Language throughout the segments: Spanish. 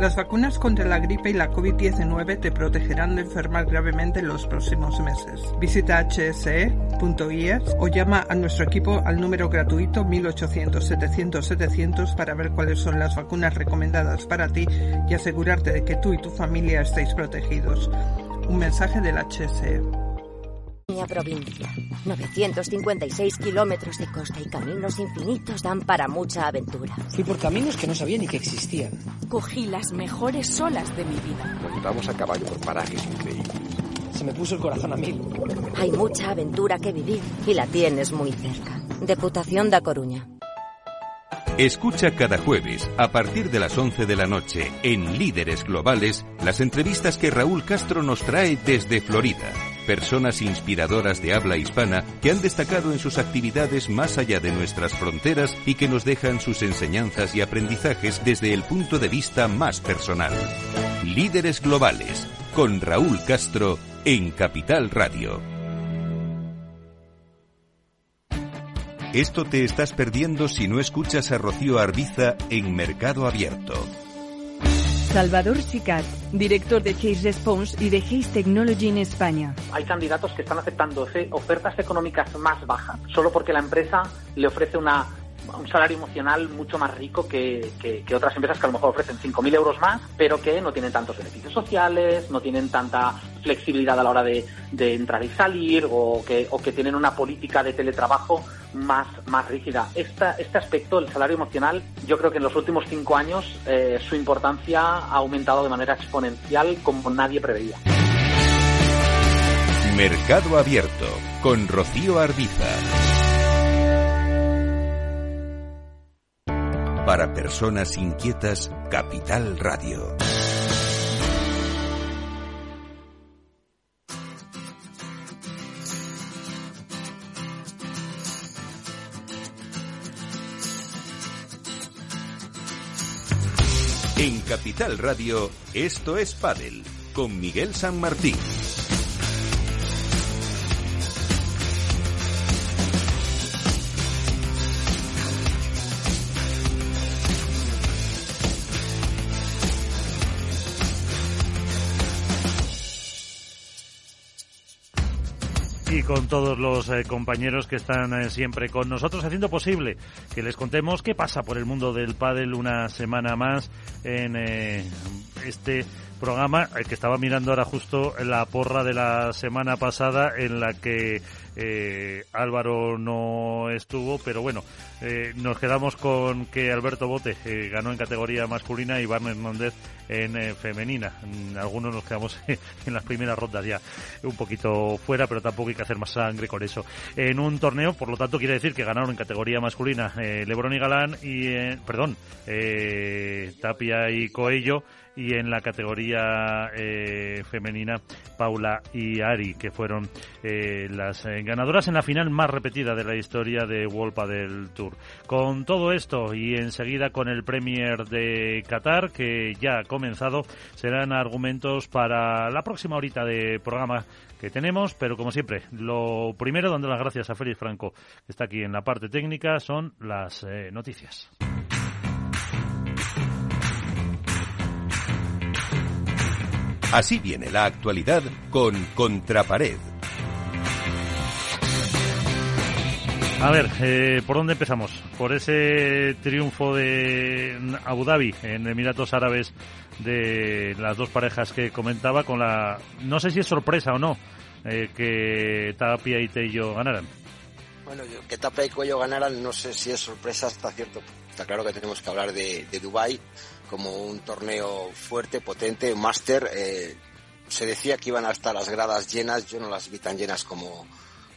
Las vacunas contra la gripe y la COVID-19 te protegerán de enfermar gravemente en los próximos meses. Visita hse.es o llama a nuestro equipo al número gratuito 1800-700-700 para ver cuáles son las vacunas recomendadas para ti y asegurarte de que tú y tu familia estéis protegidos. Un mensaje del HSE. Pequeña provincia. 956 kilómetros de costa y caminos infinitos dan para mucha aventura. Fui por caminos que no sabía ni que existían. Cogí las mejores olas de mi vida. Nos llevamos a caballo por parajes increíbles. Se me puso el corazón a mil. Hay mucha aventura que vivir y la tienes muy cerca. Deputación da Coruña. Escucha cada jueves, a partir de las 11 de la noche, en Líderes Globales, las entrevistas que Raúl Castro nos trae desde Florida. Personas inspiradoras de habla hispana que han destacado en sus actividades más allá de nuestras fronteras y que nos dejan sus enseñanzas y aprendizajes desde el punto de vista más personal. Líderes Globales, con Raúl Castro, en Capital Radio. Esto te estás perdiendo si no escuchas a Rocío Arbiza en Mercado Abierto. Salvador Sicat, director de Case Response y de Case Technology en España. Hay candidatos que están aceptando ofertas económicas más bajas solo porque la empresa le ofrece una un salario emocional mucho más rico que, que, otras empresas que a lo mejor ofrecen 5.000 euros más, pero que no tienen tantos beneficios sociales, no tienen tanta flexibilidad a la hora de, de entrar y salir o que, o que tienen una política de teletrabajo más, más rígida. Esta, este aspecto, el salario emocional, yo creo que en los últimos cinco años eh, su importancia ha aumentado de manera exponencial como nadie preveía. Mercado Abierto con Rocío Arbiza. Para personas inquietas, Capital Radio. En Capital Radio, esto es Padel, con Miguel San Martín. Con todos los eh, compañeros que están eh, siempre con nosotros haciendo posible que les contemos qué pasa por el mundo del pádel una semana más en eh, este programa que estaba mirando ahora justo la porra de la semana pasada en la que eh, Álvaro no estuvo, pero bueno, eh, nos quedamos con que Alberto Bote eh, ganó en categoría masculina y Barnes Hernández en eh, femenina. Mm, Algunos nos quedamos en las primeras rondas ya un poquito fuera, pero tampoco hay que hacer más sangre con eso. En un torneo, por lo tanto, quiere decir que ganaron en categoría masculina eh, Lebron y Galán y, eh, perdón, eh, Tapia y Coello y en la categoría eh, femenina Paula y Ari, que fueron eh, las eh, ganadoras en la final más repetida de la historia de World del Tour. Con todo esto y enseguida con el Premier de Qatar, que ya ha comenzado, serán argumentos para la próxima horita de programa que tenemos, pero como siempre, lo primero, dando las gracias a Félix Franco, que está aquí en la parte técnica, son las noticias. Así viene la actualidad con Contrapared. A ver, eh, ¿por dónde empezamos? Por ese triunfo de Abu Dhabi en Emiratos Árabes de las dos parejas que comentaba con la, no sé si es sorpresa o no, eh, que Tapia y Tello ganaran. Bueno, que Tapia y Cuello ganaran, no sé si es sorpresa hasta cierto. Está claro que tenemos que hablar de, de Dubai como un torneo fuerte, potente, máster. Eh, se decía que iban a estar las gradas llenas, yo no las vi tan llenas como,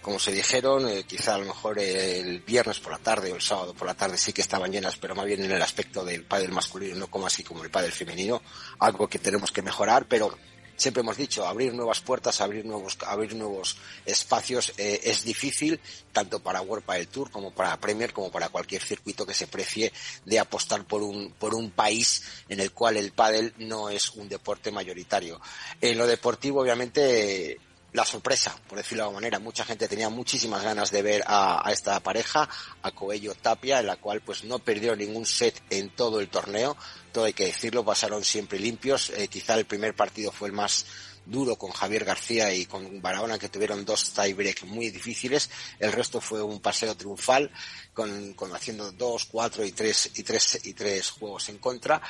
como se dijeron, eh, quizá a lo mejor el viernes por la tarde o el sábado por la tarde sí que estaban llenas, pero más bien en el aspecto del pádel masculino, no como así como el pádel femenino, algo que tenemos que mejorar, pero siempre hemos dicho, abrir nuevas puertas, abrir nuevos, abrir nuevos espacios eh, es difícil, tanto para World Padel Tour como para Premier, como para cualquier circuito que se precie de apostar por un, por un país en el cual el pádel no es un deporte mayoritario. En lo deportivo, obviamente, la sorpresa, por decirlo de alguna manera. Mucha gente tenía muchísimas ganas de ver a, esta pareja, a Coello Tapia, en la cual pues no perdió ningún set en todo el torneo. Hay que decirlo, pasaron siempre limpios. Eh, quizá el primer partido fue el más duro con Javier García y con Barahona que tuvieron dos tiebreak muy difíciles. El resto fue un paseo triunfal con, con haciendo dos, cuatro y tres y tres y tres juegos en contra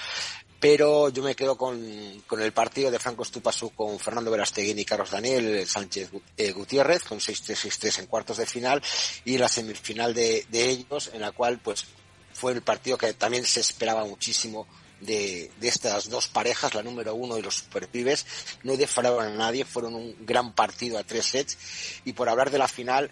pero yo me quedo con, el partido de Franco Estupasú con Fernando Verasteguín y Carlos Daniel Sánchez eh, Gutiérrez con 6-3-6-3 en cuartos de final y la semifinal de, ellos en la cual pues fue el partido que también se esperaba muchísimo de, estas dos parejas, la número uno y los superpibes, no defraudaron a nadie, fueron un gran partido a tres sets. Y por hablar de la final,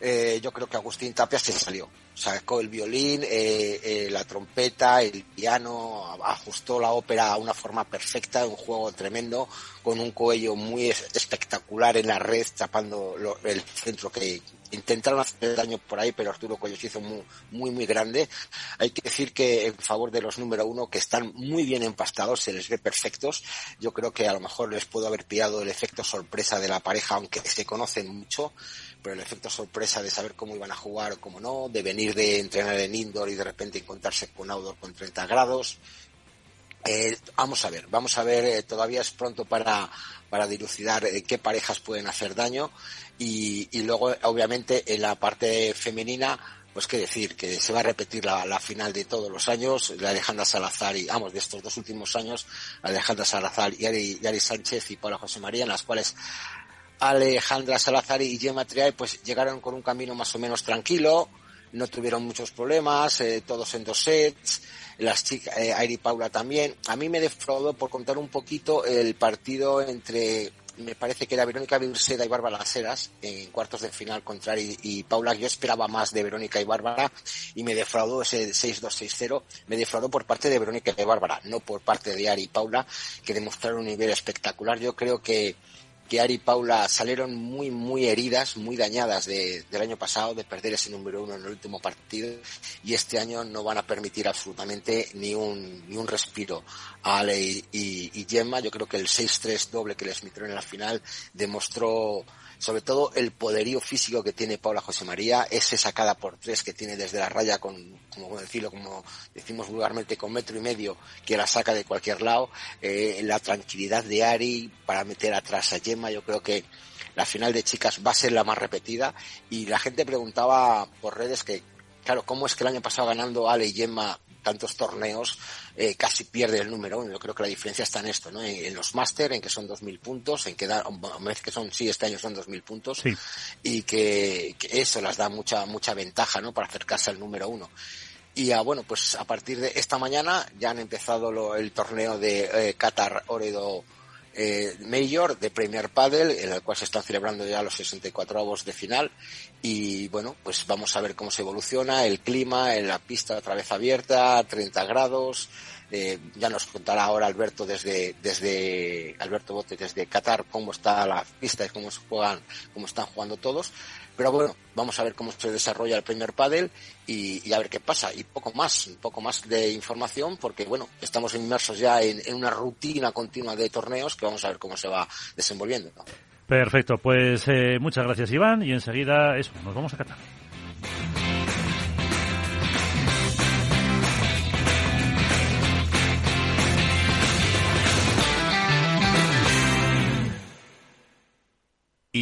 eh, yo creo que Agustín Tapia se salió. Sacó el violín, eh, eh, la trompeta, el piano, ajustó la ópera a una forma perfecta, un juego tremendo, con un cuello muy espectacular en la red, tapando el centro que intentaron hacer daño por ahí, pero Arturo Cuello se hizo muy, muy, muy grande. Hay que decir que en favor de los número uno, que están muy bien empastados, se les ve perfectos. Yo creo que a lo mejor les puedo haber pillado el efecto sorpresa de la pareja, aunque se conocen mucho pero el efecto sorpresa de saber cómo iban a jugar o cómo no, de venir de entrenar en indoor y de repente encontrarse con outdoor con 30 grados. Eh, vamos a ver, vamos a ver, eh, todavía es pronto para, para dilucidar eh, qué parejas pueden hacer daño. Y, y, luego, obviamente, en la parte femenina, pues qué decir, que se va a repetir la, la final de todos los años, la Alejandra Salazar y, vamos, de estos dos últimos años, Alejandra Salazar y Ari, Ari Sánchez y Paula José María, en las cuales Alejandra Salazar y Gemma Triay pues llegaron con un camino más o menos tranquilo, no tuvieron muchos problemas, eh, todos en dos sets, las chicas, eh, Airi Paula también. A mí me defraudó por contar un poquito el partido entre, me parece que era Verónica Virseda y Bárbara Laseras en cuartos de final contra Ari y Paula. Yo esperaba más de Verónica y Bárbara y me defraudó ese 6-2-6-0. Me defraudó por parte de Verónica y Bárbara, no por parte de Ari y Paula, que demostraron un nivel espectacular. Yo creo que que Ari y Paula salieron muy, muy heridas, muy dañadas del año pasado, de perder ese número uno en el último partido, y este año no van a permitir absolutamente ni un, ni un respiro a Ale y, y Gemma. Yo creo que el 6-3 doble que les metieron en la final demostró sobre todo el poderío físico que tiene Paula José María, ese sacada por tres que tiene desde la raya con, como decirlo, como decimos vulgarmente, con metro y medio, que la saca de cualquier lado, eh, la tranquilidad de Ari para meter atrás a Gemma, yo creo que la final de chicas va a ser la más repetida. Y la gente preguntaba por redes que, claro, ¿cómo es que el año pasado ganando Ale y Gemma tantos torneos eh, casi pierde el número uno. Yo creo que la diferencia está en esto, ¿no? En, los máster, en que son 2.000 puntos, en que da, vez que son, sí, este año son 2.000 puntos, y que, eso las da mucha, mucha ventaja, ¿no? Para acercarse al número uno. Y a, bueno, pues a partir de esta mañana ya han empezado el torneo de eh, Qatar Oredo eh, Mayor de Premier Padel, en el cual se están celebrando ya los 64 avos de final. Y bueno, pues vamos a ver cómo se evoluciona el clima en la pista otra vez abierta, 30 grados. Eh, ya nos contará ahora Alberto desde, desde, Alberto Bote desde Qatar cómo está la pista y cómo se juegan, cómo están jugando todos. Pero bueno, vamos a ver cómo se desarrolla el primer pádel y, a ver qué pasa. Y poco más, un poco más de información porque bueno, estamos inmersos ya en, una rutina continua de torneos que vamos a ver cómo se va desenvolviendo. Perfecto, pues eh, muchas gracias Iván y enseguida eso, nos vamos a Qatar.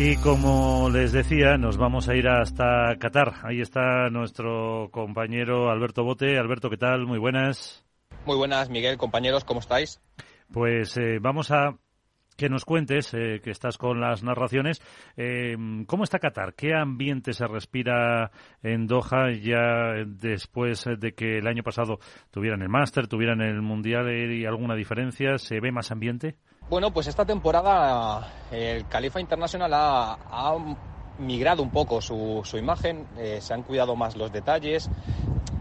Y como les decía, nos vamos a ir hasta Qatar. Ahí está nuestro compañero Alberto Bote. Alberto, ¿qué tal? Muy buenas. Muy buenas, Miguel, compañeros, ¿cómo estáis? Pues eh, vamos a que nos cuentes, eh, que estás con las narraciones, eh, ¿cómo está Qatar? ¿Qué ambiente se respira en Doha ya después de que el año pasado tuvieran el máster, tuvieran el mundial y alguna diferencia? ¿Se ve más ambiente? Bueno, pues esta temporada el Califa International ha, migrado un poco su, imagen, eh, se han cuidado más los detalles.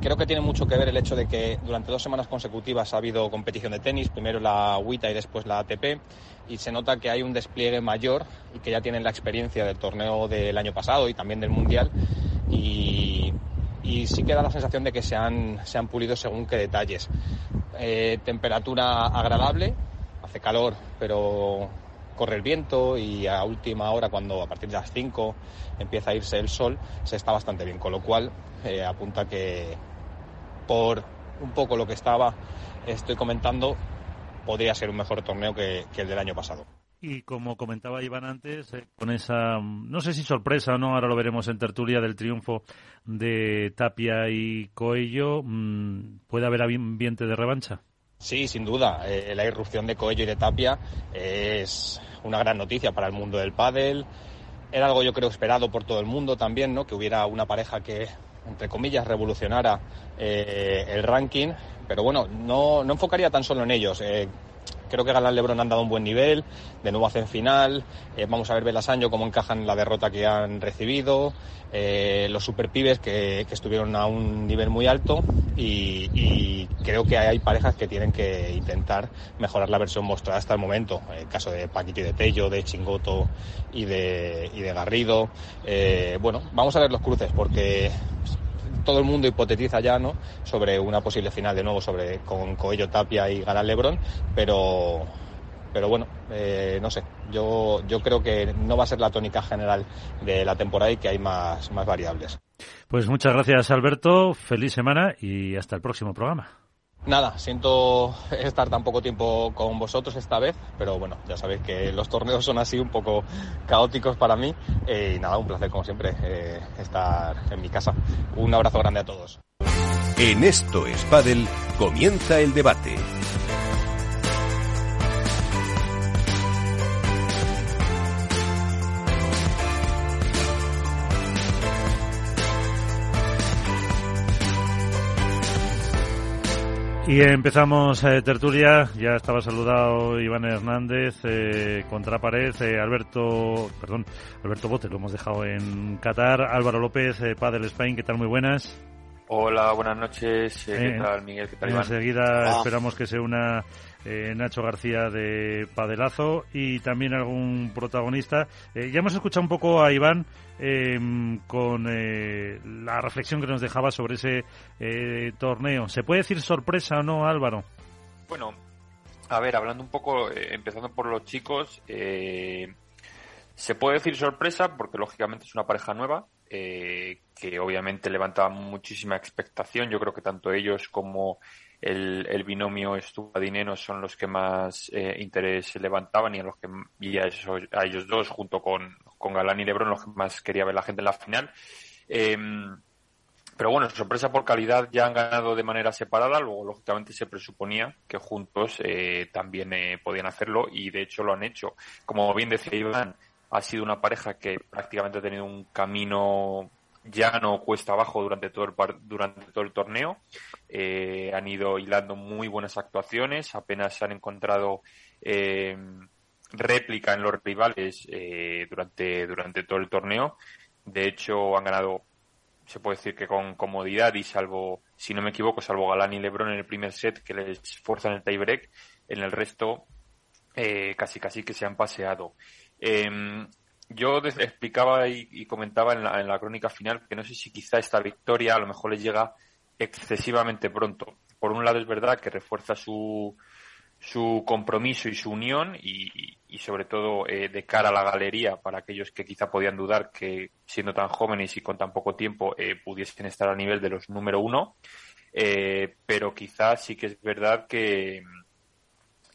Creo que tiene mucho que ver el hecho de que durante dos semanas consecutivas ha habido competición de tenis, primero la WITA y después la ATP, y se nota que hay un despliegue mayor y que ya tienen la experiencia del torneo del año pasado y también del Mundial. Y, sí que da la sensación de que se han, se han pulido según qué detalles. Eh, temperatura agradable, hace calor, pero corre el viento y a última hora, cuando a partir de las 5 empieza a irse el sol, se está bastante bien, con lo cual eh, apunta que por un poco lo que estaba, estoy comentando, podría ser un mejor torneo que, el del año pasado. Y como comentaba Iván antes, eh, con esa, no sé si sorpresa o no, ahora lo veremos en tertulia del triunfo de Tapia y Coello, mm, ¿puede haber ambiente de revancha? Sí, sin duda. Eh, la irrupción de Coello y de Tapia es una gran noticia para el mundo del pádel. Era algo yo creo esperado por todo el mundo también, ¿no? Que hubiera una pareja que, entre comillas, revolucionara eh, el ranking. Pero bueno, no, no, enfocaría tan solo en ellos. Eh, Creo que Galán Lebron han dado un buen nivel, de nuevo hacen final. Eh, vamos a ver Belasaño cómo encajan la derrota que han recibido. Eh, los superpibes que, que estuvieron a un nivel muy alto y, creo que hay parejas que tienen que intentar mejorar la versión mostrada hasta el momento. El caso de Paquito y de Tello, de Chingoto y de, y de Garrido. Eh, bueno, vamos a ver los cruces porque todo el mundo hipotetiza ya, ¿no? Sobre una posible final de nuevo sobre con Coello Tapia y Galán Lebron, pero pero bueno, eh, no sé, yo, yo creo que no va a ser la tónica general de la temporada y que hay más, más variables. Pues muchas gracias Alberto, feliz semana y hasta el próximo programa. Nada, siento estar tan poco tiempo con vosotros esta vez, pero bueno, ya sabéis que los torneos son así un poco caóticos para mí eh, y nada, un placer como siempre eh, estar en mi casa. Un abrazo grande a todos. En esto es comienza el debate. Y empezamos eh, tertulia, ya estaba saludado Iván Hernández eh, contra pared, eh, Alberto, perdón, Alberto Bote, lo hemos dejado en Qatar, Álvaro López, eh, Padel Spain, ¿qué tal? Muy buenas. Hola, buenas noches, ¿qué tal Miguel? ¿Qué tal Iván? Enseguida esperamos que se una eh, Nacho García de Padelazo y también algún protagonista. Eh, ya hemos escuchado un poco a Iván em, con eh, la reflexión que nos dejaba sobre ese torneo. ¿Se puede decir sorpresa o no, Álvaro? Bueno, a ver, hablando un poco, empezando por los chicos, se puede decir sorpresa porque lógicamente es una pareja nueva. que obviamente levantaba muchísima expectación. Yo creo que tanto ellos como el, el binomio Dinero son los que más eh, interés levantaban y a los que y a, a, ellos dos junto con, con Galán y Lebron los que más quería ver la gente en la final. Em, pero bueno, sorpresa por calidad ya han ganado de manera separada, luego lógicamente se presuponía que juntos eh, también eh, podían hacerlo y de hecho lo han hecho. Como bien decía Iván, ha sido una pareja que prácticamente ha tenido un camino ya no cuesta abajo durante todo el, durante todo el torneo. Eh, han ido hilando muy buenas actuaciones, apenas se han encontrado eh, réplica en los rivales eh, durante, durante todo el torneo. De hecho, han ganado, se puede decir que con comodidad y salvo, si no me equivoco, salvo Galán y Lebron en el primer set que les fuerzan el tiebreak, en el resto casi casi que se han paseado. Yo explicaba y, comentaba en la, en la, crónica final que no sé si quizá esta victoria a lo mejor les llega excesivamente pronto. Por un lado es verdad que refuerza su, su compromiso y su unión y, y sobre todo eh, de cara a la galería para aquellos que quizá podían dudar que siendo tan jóvenes y con tan poco tiempo eh, pudiesen estar a nivel de los número uno. Eh, pero quizá sí que es verdad que,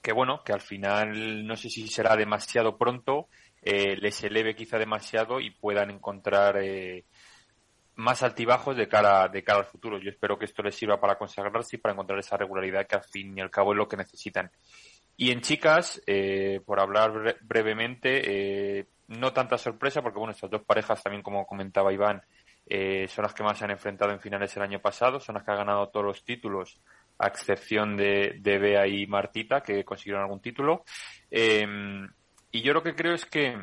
que bueno, que al final no sé si será demasiado pronto eh, les eleve quizá demasiado y puedan encontrar eh, más altibajos de cara, de cara al futuro. Yo espero que esto les sirva para consagrarse y para encontrar esa regularidad que al fin y al cabo es lo que necesitan. Y en chicas, eh, por hablar brevemente, no tanta sorpresa porque bueno, estas dos parejas también como comentaba Iván, son las que más se han enfrentado en finales el año pasado, son las que han ganado todos los títulos a excepción de, de Bea y Martita, que consiguieron algún título. Y yo lo que creo es que,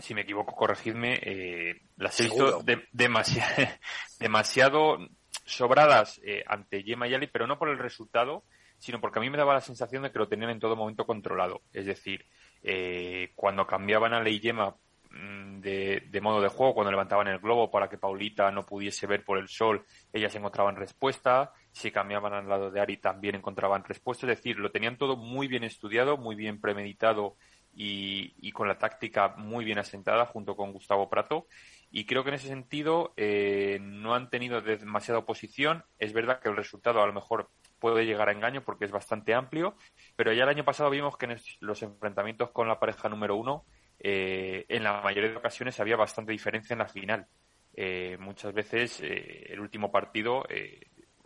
si me equivoco, corregidme, eh, las he visto demasiado, demasiado sobradas eh, ante Yema y Ali, pero no por el resultado, sino porque a mí me daba la sensación de que lo tenían en todo momento controlado. Es decir, eh, cuando cambiaban a Ley Yema mm, de, de, modo de juego, cuando levantaban el globo para que Paulita no pudiese ver por el sol, ellas encontraban respuesta. Si cambiaban al lado de Ari, también encontraban respuesta. Es decir, lo tenían todo muy bien estudiado, muy bien premeditado y, con la táctica muy bien asentada junto con Gustavo Prato. Y creo que en ese sentido eh, no han tenido demasiada oposición. Es verdad que el resultado a lo mejor puede llegar a engaño porque es bastante amplio, pero ya el año pasado vimos que en los enfrentamientos con la pareja número uno, eh, en la mayoría de ocasiones había bastante diferencia en la final. Eh, muchas veces el último partido,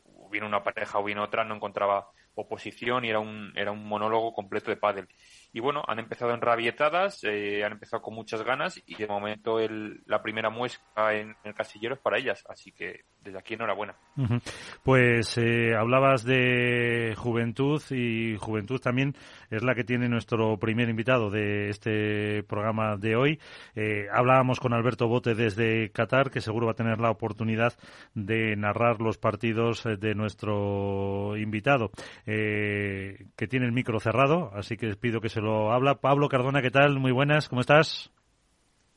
hubiera una pareja o bien otra, no encontraba oposición y era un, era un monólogo completo de pádel. Y bueno, han empezado enrabietadas, eh, han empezado con muchas ganas y de momento el, la primera muesca en, el casillero es para ellas. Así que desde aquí enhorabuena. Pues eh, hablabas de juventud y juventud también es la que tiene nuestro primer invitado de este programa de hoy. Eh, hablábamos con Alberto Bote desde Qatar, que seguro va a tener la oportunidad de narrar los partidos de nuestro invitado, que tiene el micro cerrado, así que pido que se lo habla. Pablo Cardona, ¿qué tal? Muy buenas, ¿cómo estás?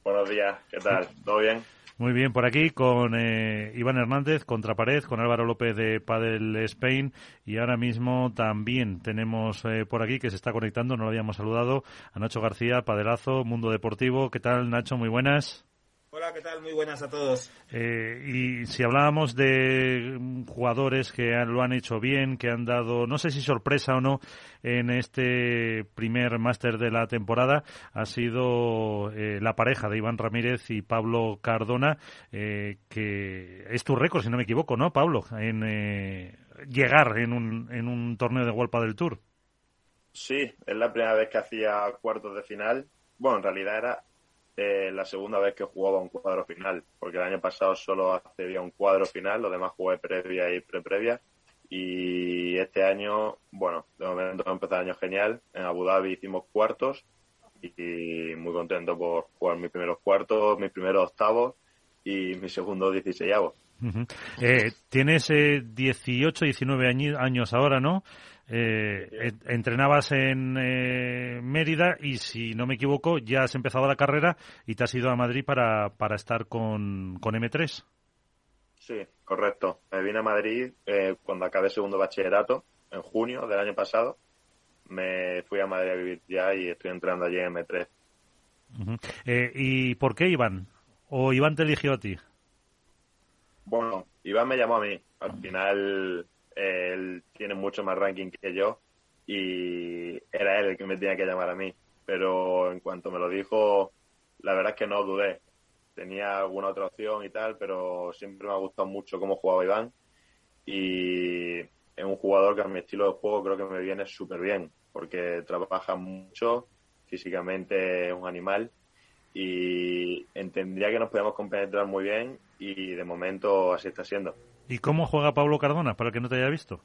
Buenos días, ¿qué tal? ¿Todo bien? Muy bien, por aquí con eh, Iván Hernández, Contrapared, con Álvaro López de Padel Spain y ahora mismo también tenemos eh, por aquí que se está conectando, no lo habíamos saludado, a Nacho García, Padelazo, Mundo Deportivo. ¿Qué tal, Nacho? Muy buenas. Hola, ¿qué tal? Muy buenas a todos. Eh, y si hablábamos de jugadores que lo han hecho bien, que han dado, no sé si sorpresa o no, en este primer máster de la temporada, ha sido eh, la pareja de Iván Ramírez y Pablo Cardona, eh, que es tu récord, si no me equivoco, ¿no, Pablo? En llegar en un, en un torneo de Golpa del Tour. Sí, es la primera vez que hacía cuartos de final. Bueno, en realidad era eh, la segunda vez que jugaba un cuadro final, porque el año pasado solo accedía un cuadro final, lo demás jugué previa y pre-previa. Y este año, bueno, de momento ha empezado el año genial. En Abu Dhabi hicimos cuartos y muy contento por jugar mis primeros cuartos, mis primeros octavos y mi segundo dieciséisavo. eh, tienes eh, 18, 19 años ahora, ¿no? Eh, entrenabas en eh, Mérida y, si no me equivoco, ya has empezado la carrera y te has ido a Madrid para, para estar con, con M3. Sí, correcto. Me vine a Madrid eh, cuando acabé segundo bachillerato, en junio del año pasado. Me fui a Madrid a vivir ya y estoy entrenando allí en M3. ¿Y por qué Iván? ¿O Iván te eligió a ti? Bueno, Iván me llamó a mí. Al final él tiene mucho más ranking que yo y era él el que me tenía que llamar a mí. Pero en cuanto me lo dijo, la verdad es que no dudé. Tenía alguna otra opción y tal, pero siempre me ha gustado mucho cómo jugaba Iván y es un jugador que a mi estilo de juego creo que me viene súper bien porque trabaja mucho, físicamente es un animal y entendría que nos podemos compenetrar muy bien y de momento así está siendo. ¿Y cómo juega Pablo Cardona, para el que no te haya visto?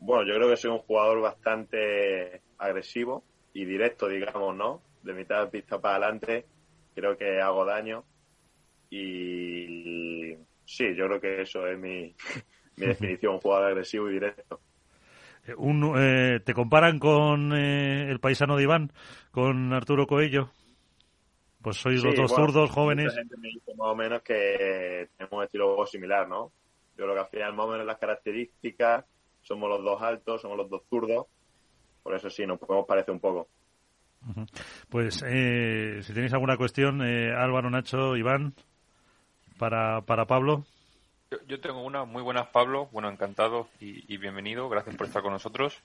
Bueno, yo creo que soy un jugador bastante agresivo y directo, digamos, ¿no? De mitad de pista para adelante, creo que hago daño y sí, yo creo que eso es mi, definición, un jugador agresivo y directo. Eh, eh, ¿Te comparan con eh, el paisano de Iván, con Arturo Coello? Pues sois los dos zurdos jóvenes. Mucha gente me dice más o menos que tenemos un estilo similar, ¿no? Yo creo que al final más o menos las características, somos los dos altos, somos los dos zurdos, por eso sí, nos podemos parecer un poco. Pues eh, si tenéis alguna cuestión, eh, Álvaro, Nacho, Iván, para, para Pablo. Yo, tengo una muy buena, Pablo. Bueno, encantado y, bienvenido. Gracias por estar con nosotros.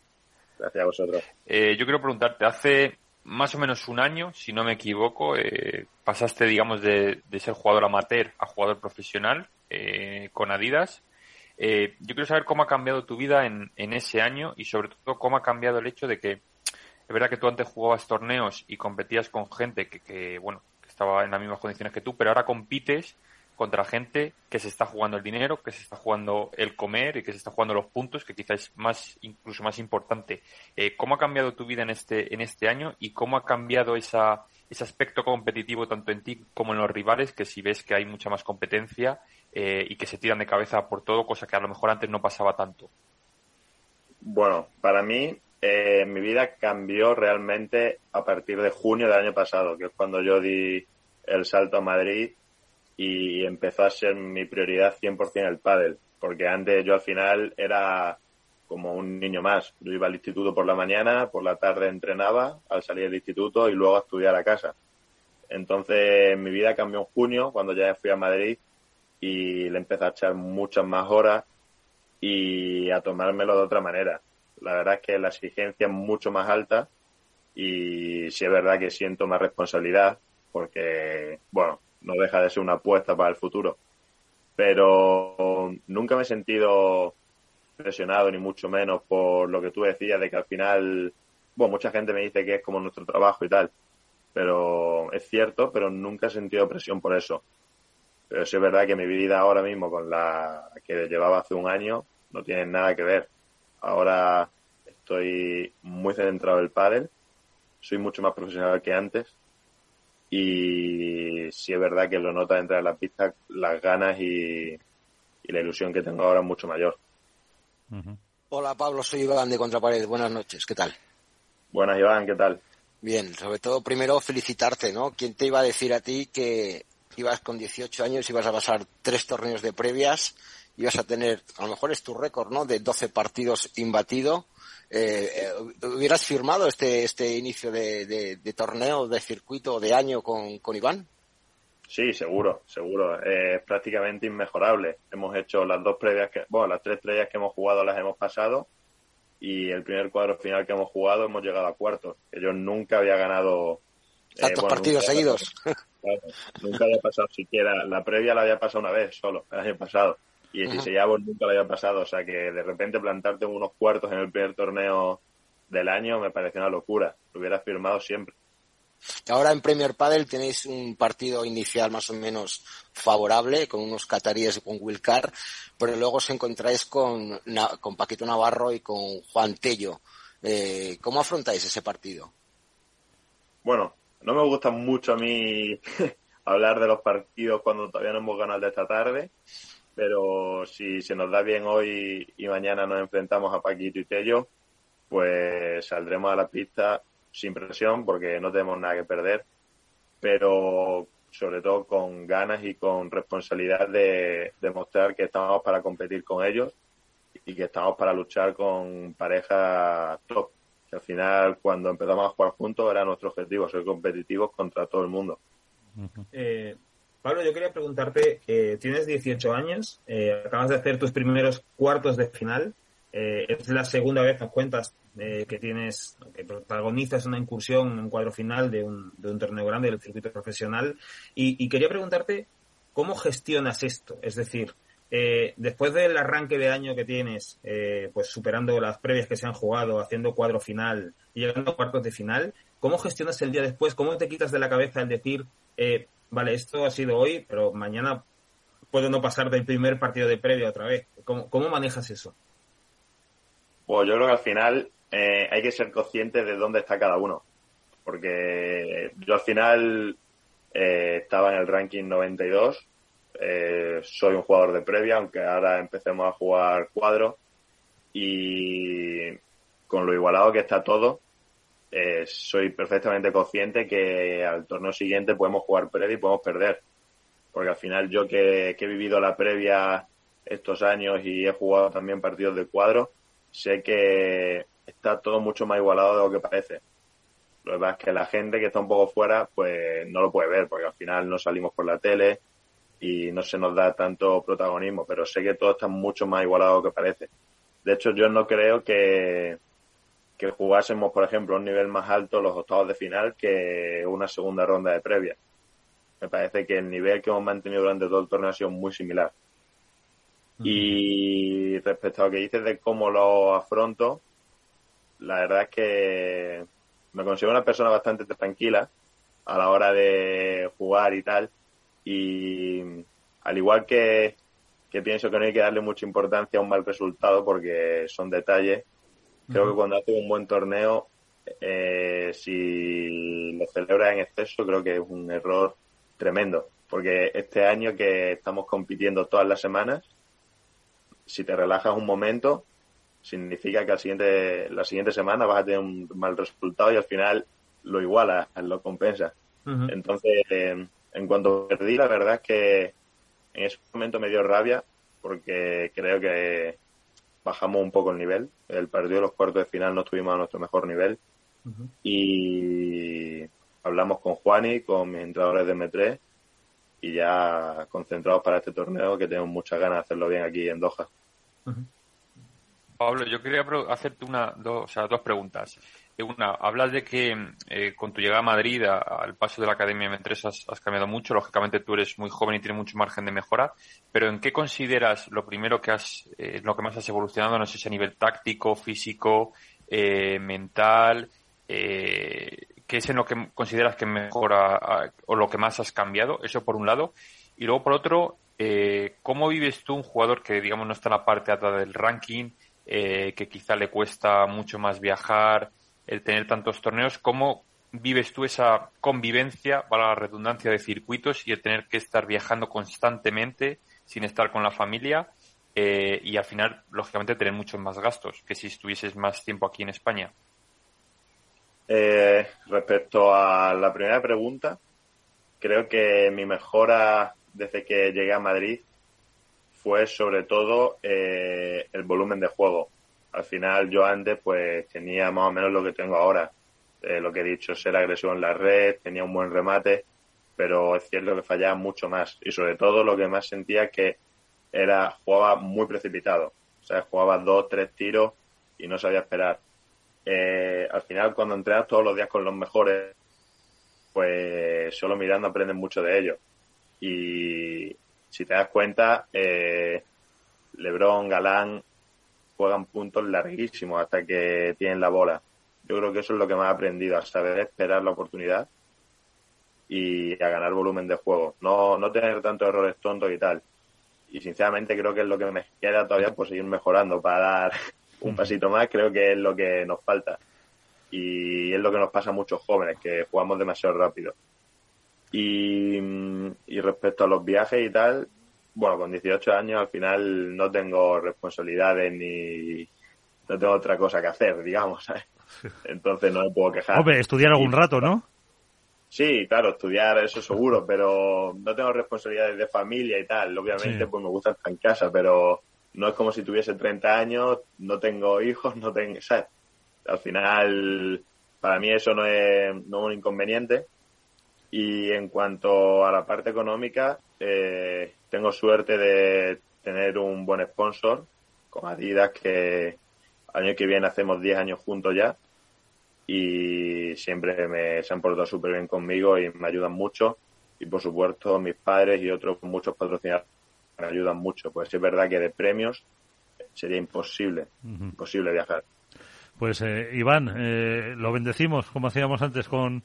Gracias a vosotros. Eh, yo quiero preguntarte, hace más o menos un año, si no me equivoco, eh, pasaste, digamos, de, ser jugador amateur a jugador profesional eh, con Adidas. Eh, yo quiero saber cómo ha cambiado tu vida en, en, ese año y sobre todo cómo ha cambiado el hecho de que es verdad que tú antes jugabas torneos y competías con gente que, que bueno, que estaba en las mismas condiciones que tú, pero ahora compites contra gente que se está jugando el dinero, que se está jugando el comer y que se está jugando los puntos, que quizás es más, incluso más importante. Eh, ¿Cómo ha cambiado tu vida en este, en este año y cómo ha cambiado esa, ese aspecto competitivo tanto en ti como en los rivales, que si ves que hay mucha más competencia eh, y que se tiran de cabeza por todo, cosa que a lo mejor antes no pasaba tanto? Bueno, para mí eh, mi vida cambió realmente a partir de junio del año pasado, que es cuando yo di el salto a Madrid y empezó a ser mi prioridad 100% el pádel, porque antes yo al final era como un niño más. Yo iba al instituto por la mañana, por la tarde entrenaba al salir del instituto y luego a estudiar a casa. Entonces mi vida cambió en junio cuando ya fui a Madrid y le empecé a echar muchas más horas y a tomármelo de otra manera. La verdad es que la exigencia es mucho más alta y sí es verdad que siento más responsabilidad porque, bueno, no deja de ser una apuesta para el futuro. Pero nunca me he sentido presionado, ni mucho menos por lo que tú decías, de que al final, bueno, mucha gente me dice que es como nuestro trabajo y tal, pero es cierto, pero nunca he sentido presión por eso. Pero sí es verdad que mi vida ahora mismo con la que llevaba hace un año no tiene nada que ver. Ahora estoy muy centrado en el pádel, soy mucho más profesional que antes y sí es verdad que lo nota entrar a la pista las ganas y, la ilusión que tengo ahora es mucho mayor. Hola Pablo, soy Iván de Contrapared. Buenas noches, ¿qué tal? Buenas Iván, ¿qué tal? Bien, sobre todo primero felicitarte, ¿no? ¿Quién te iba a decir a ti que ibas con 18 años, ibas a pasar tres torneos de previas, ibas a tener, a lo mejor es tu récord, ¿no? De 12 partidos imbatido eh, eh, ¿hubieras firmado este, este inicio de, torneo, de circuito, de año con, con Iván? Sí, seguro, seguro. es prácticamente inmejorable. Hemos hecho las dos previas que, bueno, las tres previas que hemos jugado las hemos pasado y el primer cuadro final que hemos jugado hemos llegado a cuartos. yo nunca había ganado eh, tantos partidos seguidos. nunca había pasado siquiera, la previa la había pasado una vez solo, el año pasado y el Siseyabo nunca lo había pasado. O sea que de repente plantarte unos cuartos en el primer torneo del año me pareció una locura. Lo hubiera firmado siempre. Ahora en Premier Padel tenéis un partido inicial más o menos favorable con unos cataríes y con Wilcar, pero luego os encontráis con, con Paquito Navarro y con Juan Tello. Eh, ¿Cómo afrontáis ese partido? Bueno, no me gusta mucho a mí hablar de los partidos cuando todavía no hemos ganado de esta tarde, pero si se nos da bien hoy y mañana nos enfrentamos a Paquito y Tello, pues saldremos a la pista sin presión porque no tenemos nada que perder, pero sobre todo con ganas y con responsabilidad de demostrar que estamos para competir con ellos y que estamos para luchar con parejas top. Que al final, cuando empezamos a jugar juntos, era nuestro objetivo, ser competitivos contra todo el mundo. eh, Pablo, yo quería preguntarte, eh, tienes 18 años, eh, acabas de hacer tus primeros cuartos de final, eh, es la segunda vez a cuentas que tienes, que protagonizas una incursión en un cuadro final de un, de un torneo grande del circuito profesional, y, quería preguntarte cómo gestionas esto, es decir, después del arranque de año que tienes, pues superando las previas que se han jugado, haciendo cuadro final llegando a cuartos de final, ¿cómo gestionas el día después? ¿Cómo te quitas de la cabeza el decir, vale, esto ha sido hoy, pero mañana puedo no pasar del primer partido de previa otra vez. ¿Cómo, cómo manejas eso? Pues yo creo que al final eh, hay que ser consciente de dónde está cada uno. Porque yo al final eh, estaba en el ranking 92, eh, soy un jugador de previa, aunque ahora empecemos a jugar cuadro. Y con lo igualado que está todo, eh, soy perfectamente consciente que al torneo siguiente podemos jugar previa y podemos perder. Porque al final yo que, he vivido la previa estos años y he jugado también partidos de cuadro, sé que está todo mucho más igualado de lo que parece. Lo que pasa es que la gente que está un poco fuera, pues no lo puede ver, porque al final no salimos por la tele y no se nos da tanto protagonismo, pero sé que todo está mucho más igualado de lo que parece. De hecho, yo no creo que, que jugásemos, por ejemplo, a un nivel más alto los octavos de final que una segunda ronda de previa. Me parece que el nivel que hemos mantenido durante todo el torneo ha sido muy similar. Y respecto a lo que dices de cómo lo afronto, la verdad es que me considero una persona bastante tranquila a la hora de jugar y tal. Y al igual que, que pienso que no hay que darle mucha importancia a un mal resultado porque son detalles, creo que cuando haces un buen torneo, eh, si lo celebras en exceso, creo que es un error tremendo. Porque este año que estamos compitiendo todas las semanas, si te relajas un momento, significa que al siguiente, la siguiente semana vas a tener un mal resultado y al final lo iguala, lo compensa. Entonces, eh, en cuanto perdí, la verdad es que en ese momento me dio rabia porque creo que bajamos un poco el nivel. El partido de los cuartos de final no estuvimos a nuestro mejor nivel. Y hablamos con Juani, con mis entrenadores de M3 y ya concentrados para este torneo que tenemos muchas ganas de hacerlo bien aquí en Doha. Pablo, yo quería hacerte una, dos, o sea, dos preguntas. Una, hablas de que eh, con tu llegada a Madrid, al paso de la Academia M3 has, has, cambiado mucho. Lógicamente tú eres muy joven y tienes mucho margen de mejora. Pero ¿en qué consideras lo primero que has, eh, lo que más has evolucionado? No sé si a nivel táctico, físico, eh, mental. ¿Qué es en lo que consideras que mejora o lo que más has cambiado? Eso por un lado. Y luego por otro, ¿cómo vives tú un jugador que digamos no está en la parte alta del ranking? Eh, que quizá le cuesta mucho más viajar, el tener tantos torneos. ¿Cómo vives tú esa convivencia, para la redundancia de circuitos y el tener que estar viajando constantemente sin estar con la familia eh, y al final, lógicamente, tener muchos más gastos que si estuvieses más tiempo aquí en España? Eh, respecto a la primera pregunta, creo que mi mejora desde que llegué a Madrid fue sobre todo eh, el volumen de juego. Al final yo antes pues tenía más o menos lo que tengo ahora. Eh, lo que he dicho, ser agresivo en la red, tenía un buen remate, pero es cierto que fallaba mucho más. Y sobre todo lo que más sentía que era, jugaba muy precipitado. O sea, jugaba dos, tres tiros y no sabía esperar. Eh, al final cuando entrenas todos los días con los mejores, pues solo mirando aprendes mucho de ellos. Y, si te das cuenta, eh, Lebron, Galán juegan puntos larguísimos hasta que tienen la bola. Yo creo que eso es lo que más he aprendido, a saber esperar la oportunidad y a ganar volumen de juego. No, no tener tantos errores tontos y tal. Y sinceramente creo que es lo que me queda todavía por seguir mejorando para dar un pasito más. Creo que es lo que nos falta. Y es lo que nos pasa a muchos jóvenes, que jugamos demasiado rápido. Y, y respecto a los viajes y tal, bueno, con 18 años al final no tengo responsabilidades ni no tengo otra cosa que hacer, digamos, ¿sabes? Entonces no me puedo quejar. Hombre, estudiar algún rato, ¿no? Sí, claro, estudiar eso seguro, pero no tengo responsabilidades de familia y tal. Obviamente, pues me gusta estar en casa, pero no es como si tuviese 30 años, no tengo hijos, no tengo, ¿sabes? Al final, para mí eso no es, no es un inconveniente y en cuanto a la parte económica, eh, tengo suerte de tener un buen sponsor con Adidas que año que viene hacemos 10 años juntos ya. Y siempre me, se han portado súper bien conmigo y me ayudan mucho. Y por supuesto mis padres y otros muchos patrocinadores me ayudan mucho. Pues es verdad que de premios sería imposible imposible viajar pues eh, Iván, eh, lo bendecimos como hacíamos antes con,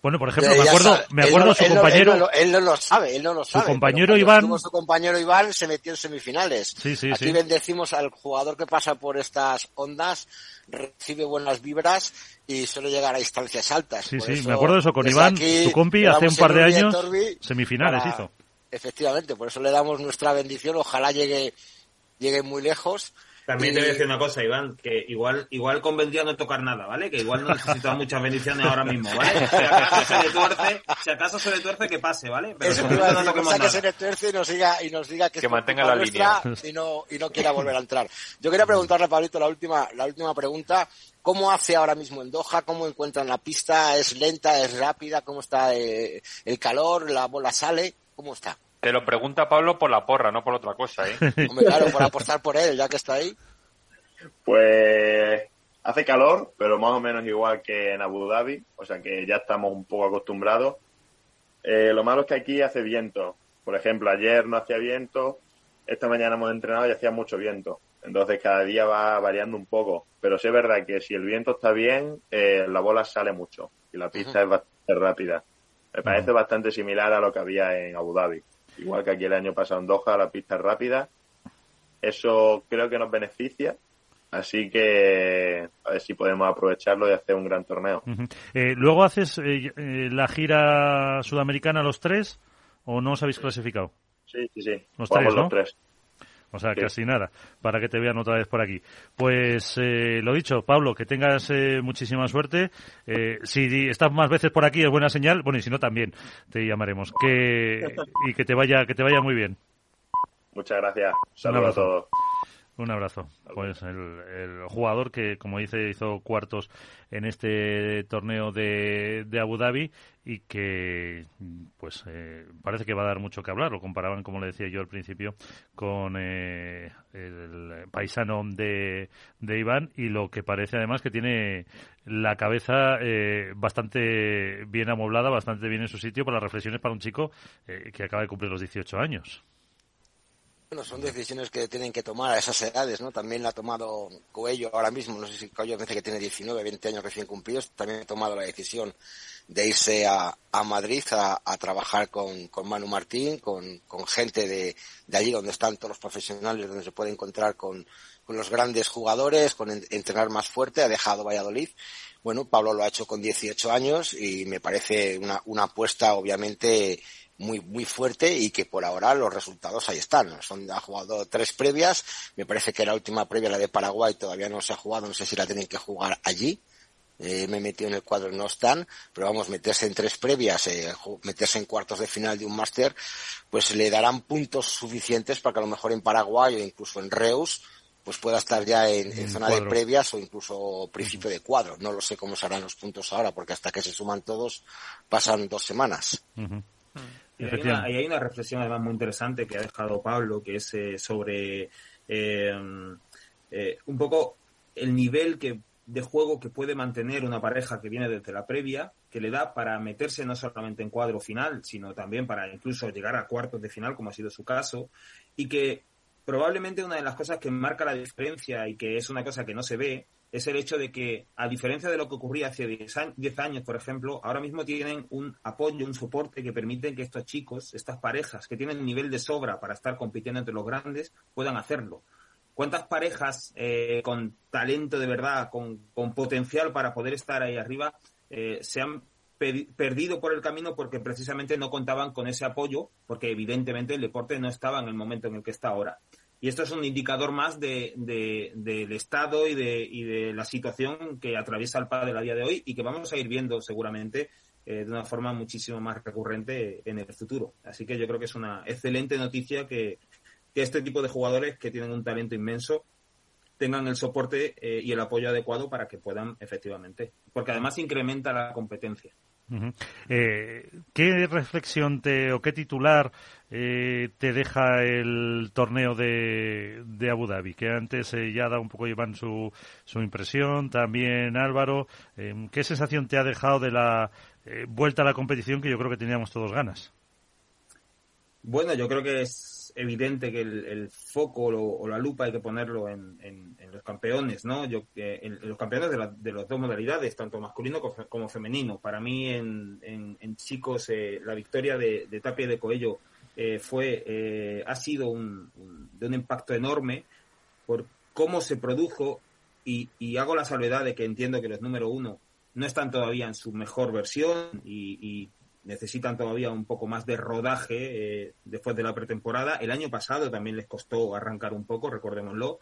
bueno, por ejemplo, me acuerdo, me acuerdo su compañero. Él no, lo sabe, él no lo sabe. Su compañero Iván. Su compañero Iván se metió en semifinales. Sí, sí, Aquí bendecimos al jugador que pasa por estas ondas, recibe buenas vibras y suele llegar a distancias altas. Sí, sí, me acuerdo de eso con Iván, su compi, hace un par de años, semifinales hizo. Efectivamente, por eso le damos nuestra bendición, ojalá llegue, llegue muy lejos también te voy a decir una cosa, Iván, que igual, igual convendría no tocar nada, ¿vale? Que igual no necesita muchas bendiciones ahora mismo, ¿vale? Si acaso se le tuerce, si acaso se le tuerce, que pase, ¿vale? Pero Eso no toquemos nada. que se le tuerce y nos diga, y nos diga que, que mantenga la línea. Y no, y no quiera volver a entrar. Yo quería preguntarle a Pablito la última, la última pregunta. ¿Cómo hace ahora mismo en Doha? ¿Cómo encuentran la pista? ¿Es lenta? ¿Es rápida? ¿Cómo está eh, el calor? ¿La bola sale? ¿Cómo está? Te lo pregunta Pablo por la porra, no por otra cosa, ¿eh? Hombre, claro, por apostar por él, ya que está ahí. Pues hace calor, pero más o menos igual que en Abu Dhabi, o sea que ya estamos un poco acostumbrados. Eh, lo malo es que aquí hace viento. Por ejemplo, ayer no hacía viento, esta mañana hemos entrenado y hacía mucho viento. Entonces cada día va variando un poco. Pero sí es verdad que si el viento está bien, eh, la bola sale mucho y la pista es bastante rápida. Me parece bastante similar a lo que había en Abu Dhabi. Igual que aquí el año pasado en Doha, la pista rápida. Eso creo que nos beneficia. Así que a ver si podemos aprovecharlo y hacer un gran torneo. Eh, ¿Luego haces eh, eh, la gira sudamericana los tres o no os habéis clasificado? Sí, sí, sí. Los Jugamos tres, ¿no? los tres. O sea, Sí. casi nada, para que te vean otra vez por aquí. Pues eh, lo dicho, Pablo, que tengas eh, muchísima suerte. Eh, si estás más veces por aquí es buena señal, bueno, y si no también te llamaremos. Que, y que te vaya, que te vaya muy bien. Muchas gracias. Saludos a todos. Un abrazo. Pues el, el jugador que, como dice, hizo cuartos en este torneo de, de Abu Dhabi y que, pues, eh, parece que va a dar mucho que hablar. Lo comparaban, como le decía yo al principio, con eh, el paisano de, de Iván y lo que parece además que tiene la cabeza eh, bastante bien amoblada, bastante bien en su sitio para las reflexiones para un chico eh, que acaba de cumplir los 18 años. Bueno, son decisiones que tienen que tomar a esas edades, ¿no? También la ha tomado Coello ahora mismo, no sé si Coello dice que tiene 19, 20 años recién cumplidos, también ha tomado la decisión de irse a, Madrid a, trabajar con, con Manu Martín, con, con gente de, de allí donde están todos los profesionales, donde se puede encontrar con, con los grandes jugadores, con en- entrenar más fuerte, ha dejado Valladolid. Bueno, Pablo lo ha hecho con 18 años y me parece una, una apuesta obviamente muy muy fuerte y que por ahora los resultados ahí están. Son, ha jugado tres previas, me parece que la última previa, la de Paraguay, todavía no se ha jugado, no sé si la tienen que jugar allí. Eh, me he metido en el cuadro, no están, pero vamos, meterse en tres previas, eh, meterse en cuartos de final de un máster, pues le darán puntos suficientes para que a lo mejor en Paraguay o incluso en Reus, pues pueda estar ya en, en En zona de previas o incluso principio de cuadro. No lo sé cómo serán los puntos ahora, porque hasta que se suman todos pasan dos semanas. Y hay, una, ahí hay una reflexión además muy interesante que ha dejado Pablo, que es eh, sobre eh, eh, un poco el nivel que de juego que puede mantener una pareja que viene desde la previa, que le da para meterse no solamente en cuadro final, sino también para incluso llegar a cuartos de final, como ha sido su caso, y que probablemente una de las cosas que marca la diferencia y que es una cosa que no se ve, es el hecho de que, a diferencia de lo que ocurría hace 10 años, 10 años, por ejemplo, ahora mismo tienen un apoyo, un soporte que permiten que estos chicos, estas parejas que tienen nivel de sobra para estar compitiendo entre los grandes, puedan hacerlo. ¿Cuántas parejas eh, con talento de verdad, con, con potencial para poder estar ahí arriba, eh, se han perdido por el camino porque precisamente no contaban con ese apoyo, porque evidentemente el deporte no estaba en el momento en el que está ahora. Y esto es un indicador más de, de- del estado y de, y de la situación que atraviesa el pádel a día de hoy y que vamos a ir viendo seguramente eh, de una forma muchísimo más recurrente en el futuro. Así que yo creo que es una excelente noticia que, que este tipo de jugadores que tienen un talento inmenso tengan el soporte eh, y el apoyo adecuado para que puedan efectivamente, porque además incrementa la competencia. Eh, ¿Qué reflexión te, o qué titular eh, te deja el torneo de, de Abu Dhabi? Que antes eh, ya da un poco Iván su, su impresión, también Álvaro. Eh, ¿Qué sensación te ha dejado de la eh, vuelta a la competición que yo creo que teníamos todos ganas? Bueno, yo creo que es evidente que el, el foco lo- o la lupa hay que ponerlo en, en- los campeones, ¿no? Yo, eh, en, los campeones de, la- de las dos modalidades, tanto masculino co- como, femenino. Para mí, en, chicos, la victoria de, de Tapia y de Coello eh, fue, eh, ha sido un, de un impacto enorme por cómo se produjo y, hago la salvedad de que entiendo que los número uno no están todavía en su mejor versión y, y necesitan todavía un poco más de rodaje eh, después de la pretemporada. El año pasado también les costó arrancar un poco, recordémoslo,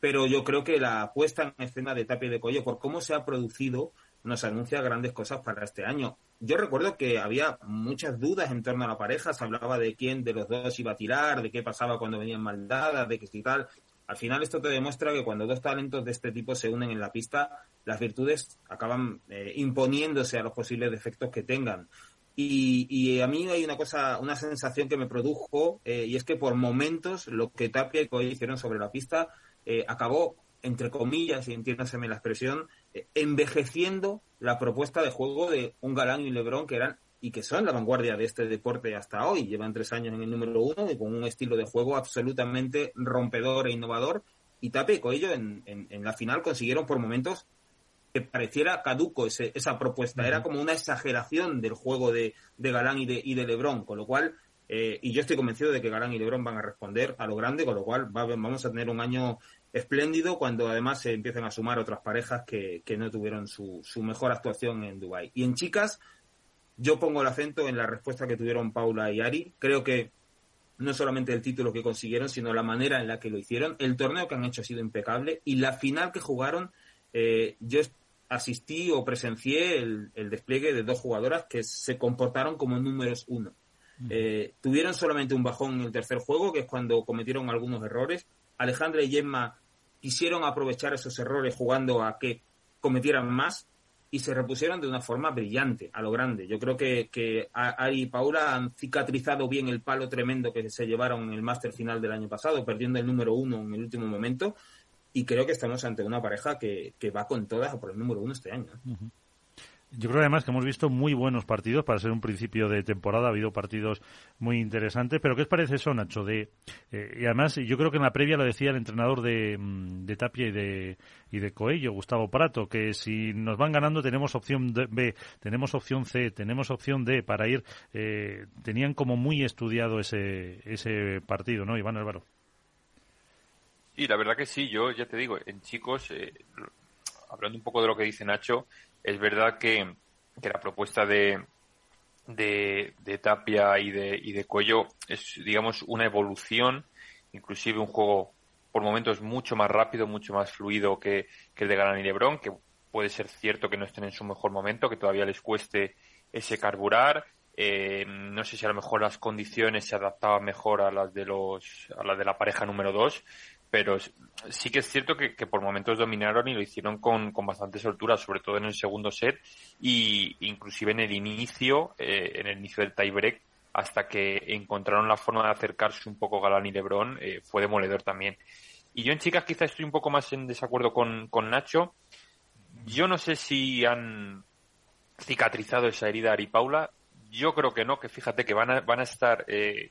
pero yo creo que la puesta en escena de Tapia y de Coello, por cómo se ha producido, nos anuncia grandes cosas para este año. Yo recuerdo que había muchas dudas en torno a la pareja, se hablaba de quién de los dos iba a tirar, de qué pasaba cuando venían mal dadas, de que si tal. Al final esto te demuestra que cuando dos talentos de este tipo se unen en la pista, las virtudes acaban eh, imponiéndose a los posibles defectos que tengan. Y, y a mí hay una cosa, una sensación que me produjo, eh, y es que por momentos lo que Tapia y Coello hicieron sobre la pista eh, acabó entre comillas, y entiéndaseme la expresión, envejeciendo la propuesta de juego de un Galán y un Lebrón que eran y que son la vanguardia de este deporte hasta hoy. Llevan tres años en el número uno y con un estilo de juego absolutamente rompedor e innovador. Y Tape y Coello en, en, la final consiguieron por momentos que pareciera caduco ese, esa propuesta. Era como una exageración del juego de, de Galán y de, y de Lebrón, con lo cual eh, y yo estoy convencido de que Galán y Lebron van a responder a lo grande, con lo cual vamos a tener un año espléndido cuando además se empiecen a sumar otras parejas que, no tuvieron su, su, mejor actuación en Dubai. Y en chicas, yo pongo el acento en la respuesta que tuvieron Paula y Ari. Creo que no solamente el título que consiguieron, sino la manera en la que lo hicieron. El torneo que han hecho ha sido impecable y la final que jugaron, eh, yo asistí o presencié el, el despliegue de dos jugadoras que se comportaron como números uno eh, tuvieron solamente un bajón en el tercer juego, que es cuando cometieron algunos errores. Alejandra y Gemma quisieron aprovechar esos errores jugando a que cometieran más y se repusieron de una forma brillante, a lo grande. Yo creo que, que Ari y Paula han cicatrizado bien el palo tremendo que se llevaron en el máster final del año pasado, perdiendo el número uno en el último momento. Y creo que estamos ante una pareja que, va con todas a por el número uno este año. Yo creo además que hemos visto muy buenos partidos para ser un principio de temporada. Ha habido partidos muy interesantes. Pero ¿qué os parece eso, Nacho? De, eh, y además, yo creo que en la previa lo decía el entrenador de, mm, de Tapia y de, y de Coello, Gustavo Prato, que si nos van ganando tenemos opción B, tenemos opción C, tenemos opción D para ir. Eh, tenían como muy estudiado ese, ese partido, ¿no, Iván Álvaro? Y la verdad que sí, yo ya te digo, en chicos, eh, hablando un poco de lo que dice Nacho, es verdad que, la propuesta de, de, Tapia y de, y de Cuello es, digamos, una evolución, inclusive un juego por momentos mucho más rápido, mucho más fluido que, el de Galán y Lebron, que puede ser cierto que no estén en su mejor momento, que todavía les cueste ese carburar. Eh, no sé si a lo mejor las condiciones se adaptaban mejor a las de los a las de la pareja número dos, pero sí que es cierto que, por momentos dominaron y lo hicieron con, bastante soltura, sobre todo en el segundo set y inclusive en el inicio, eh, en el inicio del tiebreak, hasta que encontraron la forma de acercarse un poco Galán y Lebron, eh, fue demoledor también. Y yo en chicas quizá estoy un poco más en desacuerdo con, Nacho. Yo no sé si han cicatrizado esa herida Ari Paula. Yo creo que no, que fíjate que van a, van a estar eh,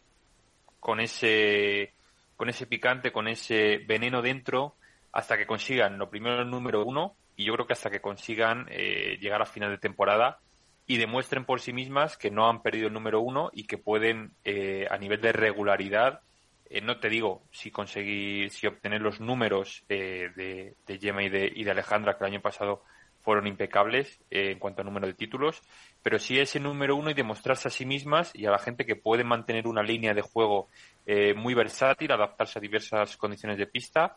con ese con ese picante, con ese veneno dentro, hasta que consigan lo primero el número uno y yo creo que hasta que consigan eh, llegar a final de temporada y demuestren por sí mismas que no han perdido el número uno y que pueden eh, a nivel de regularidad eh, no te digo si conseguir si obtener los números de, de Gemma y de, y de Alejandra que el año pasado fueron impecables en cuanto a número de títulos pero sí ese número uno y demostrarse a sí mismas y a la gente que puede mantener una línea de juego eh, muy versátil, adaptarse a diversas condiciones de pista.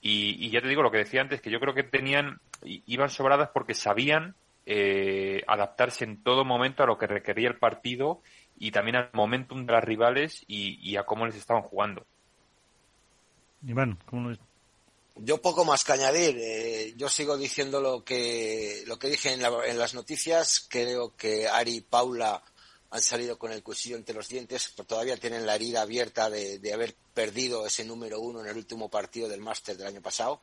Y, ya te digo lo que decía antes, que yo creo que tenían, iban sobradas porque sabían eh, adaptarse en todo momento a lo que requería el partido y también al momentum de las rivales y, a cómo les estaban jugando. Iván, ¿cómo lo yo poco más que añadir. Eh, yo sigo diciendo lo que, lo que dije en, en, las noticias. Creo que Ari y Paula han salido con el cuchillo entre los dientes, pero todavía tienen la herida abierta de, de haber perdido ese número uno en el último partido del máster del año pasado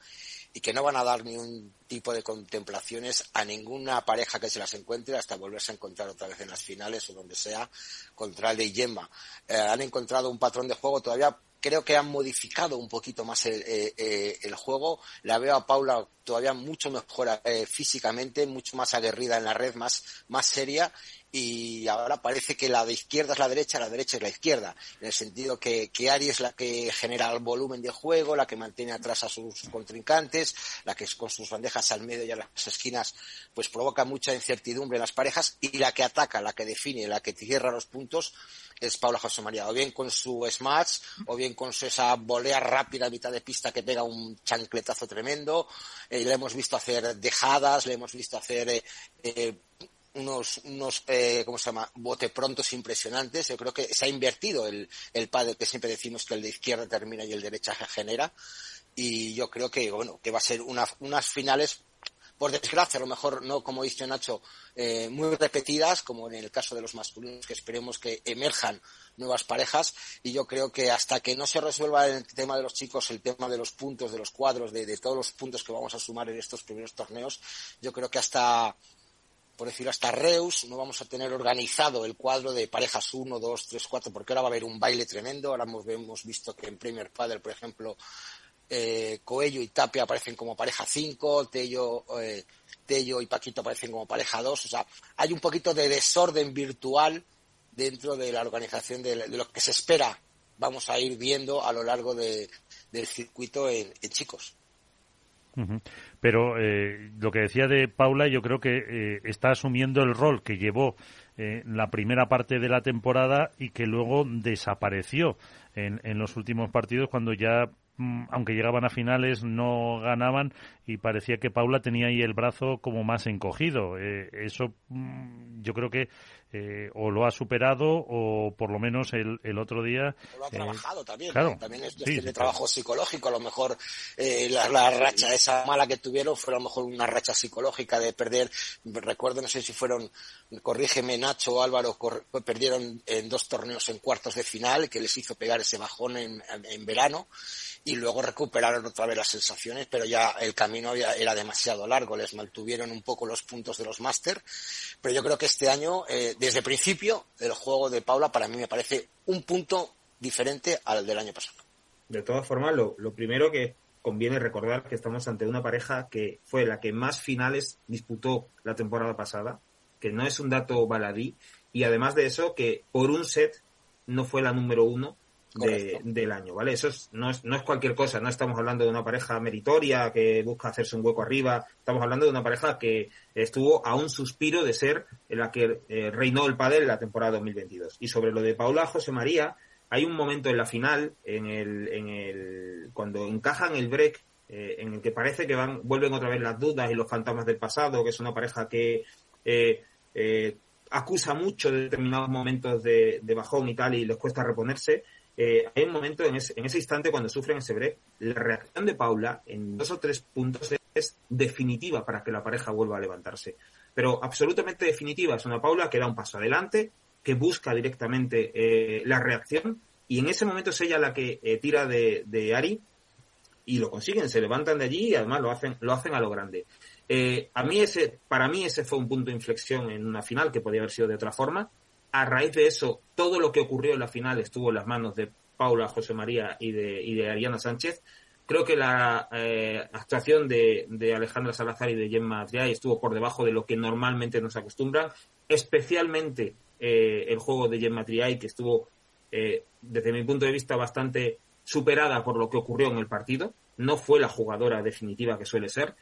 y que no van a dar ni un tipo de contemplaciones a ninguna pareja que se las encuentre hasta volverse a encontrar otra vez en las finales o donde sea contra el de Yemma. Eh, han encontrado un patrón de juego todavía creo que han modificado un poquito más el, eh, eh, el, juego. La veo a Paula todavía mucho mejor eh, físicamente, mucho más aguerrida en la red, más, más seria. Y ahora parece que la de izquierda es la derecha, la derecha es la izquierda. En el sentido que, que Ari es la que genera el volumen de juego, la que mantiene atrás a sus contrincantes, la que con sus bandejas al medio y a las esquinas, pues provoca mucha incertidumbre en las parejas. Y la que ataca, la que define, la que cierra los puntos, es Paula José María, o bien con su smash, o bien con su, esa volea rápida a mitad de pista que pega un chancletazo tremendo. Eh, le hemos visto hacer dejadas, le hemos visto hacer eh, eh, unos, unos ¿cómo se llama?, bote prontos impresionantes. Yo creo que se ha invertido el, el padre que siempre decimos que el de izquierda termina y el de derecha genera. Y yo creo que, bueno, que va a ser unas finales por desgracia, a lo mejor no, como dice Nacho, eh, muy repetidas, como en el caso de los masculinos, que esperemos que emerjan nuevas parejas. Y yo creo que hasta que no se resuelva el tema de los chicos, el tema de los puntos, de los cuadros, de, todos los puntos que vamos a sumar en estos primeros torneos, yo creo que hasta por decirlo hasta Reus, no vamos a tener organizado el cuadro de parejas 1, 2, 3, 4, porque ahora va a haber un baile tremendo. Ahora hemos, hemos visto que en Premier Padel, por ejemplo, eh, Coello y Tapia aparecen como pareja 5, Tello, eh, y Paquito aparecen como pareja 2. O sea, hay un poquito de desorden virtual dentro de la organización de, lo que se espera. Vamos a ir viendo a lo largo de, del circuito en chicos. Pero eh, lo que decía de Paula, yo creo que eh, está asumiendo el rol que llevó eh, la primera parte de la temporada y que luego desapareció en, en los últimos partidos cuando ya aunque llegaban a finales, no ganaban y parecía que Paula tenía ahí el brazo como más encogido. eso mm, yo creo que eh, o lo ha superado o por lo menos el, el otro día. lo ha eh, trabajado también. Claro, También es de trabajo psicológico. A lo mejor eh, la, la, racha esa mala que tuvieron fue a lo mejor una racha psicológica de perder. Recuerdo, no sé si fueron, corrígeme Nacho o Álvaro, perdieron en dos torneos en cuartos de final que les hizo pegar ese bajón en, en verano y luego recuperaron otra vez las sensaciones, pero ya el camino era demasiado largo, les mantuvieron un poco los puntos de los máster, pero yo creo que este año, eh, desde el principio, el juego de Paula para mí me parece un punto diferente al del año pasado. De todas formas, lo, lo primero que conviene recordar que estamos ante una pareja que fue la que más finales disputó la temporada pasada, que no es un dato baladí, y además de eso, que por un set no fue la número uno, del año, ¿vale? Eso no, es, no es cualquier cosa, no estamos hablando de una pareja meritoria que busca hacerse un hueco arriba, estamos hablando de una pareja que estuvo a un suspiro de ser la que eh, reinó el en la temporada 2022. Y sobre lo de Paula José María, hay un momento en la final, en el, en el, cuando encajan el break, eh, en el que parece que van, vuelven otra vez las dudas y los fantasmas del pasado, que es una pareja que eh, acusa mucho de determinados momentos de, de, bajón y tal y les cuesta reponerse eh, hay un momento en ese, en ese, instante cuando sufren ese break, la reacción de Paula en dos o tres puntos es definitiva para que la pareja vuelva a levantarse. Pero absolutamente definitiva. Es una Paula que da un paso adelante, que busca directamente eh, la reacción y en ese momento es ella la que eh, tira de, de, Ari y lo consiguen, se levantan de allí y además lo hacen, lo hacen a lo grande. Eh, a mí ese, para mí ese fue un punto de inflexión en una final que podía haber sido de otra forma a raíz de eso, todo lo que ocurrió en la final estuvo en las manos de Paula José María y de, y de Ariana Sánchez. Creo que la eh, actuación de, de, Alejandra Salazar y de Gemma Triay estuvo por debajo de lo que normalmente nos acostumbran, especialmente eh, el juego de Gemma Triay, que estuvo, eh, desde mi punto de vista, bastante superada por lo que ocurrió en el partido. No fue la jugadora definitiva que suele ser.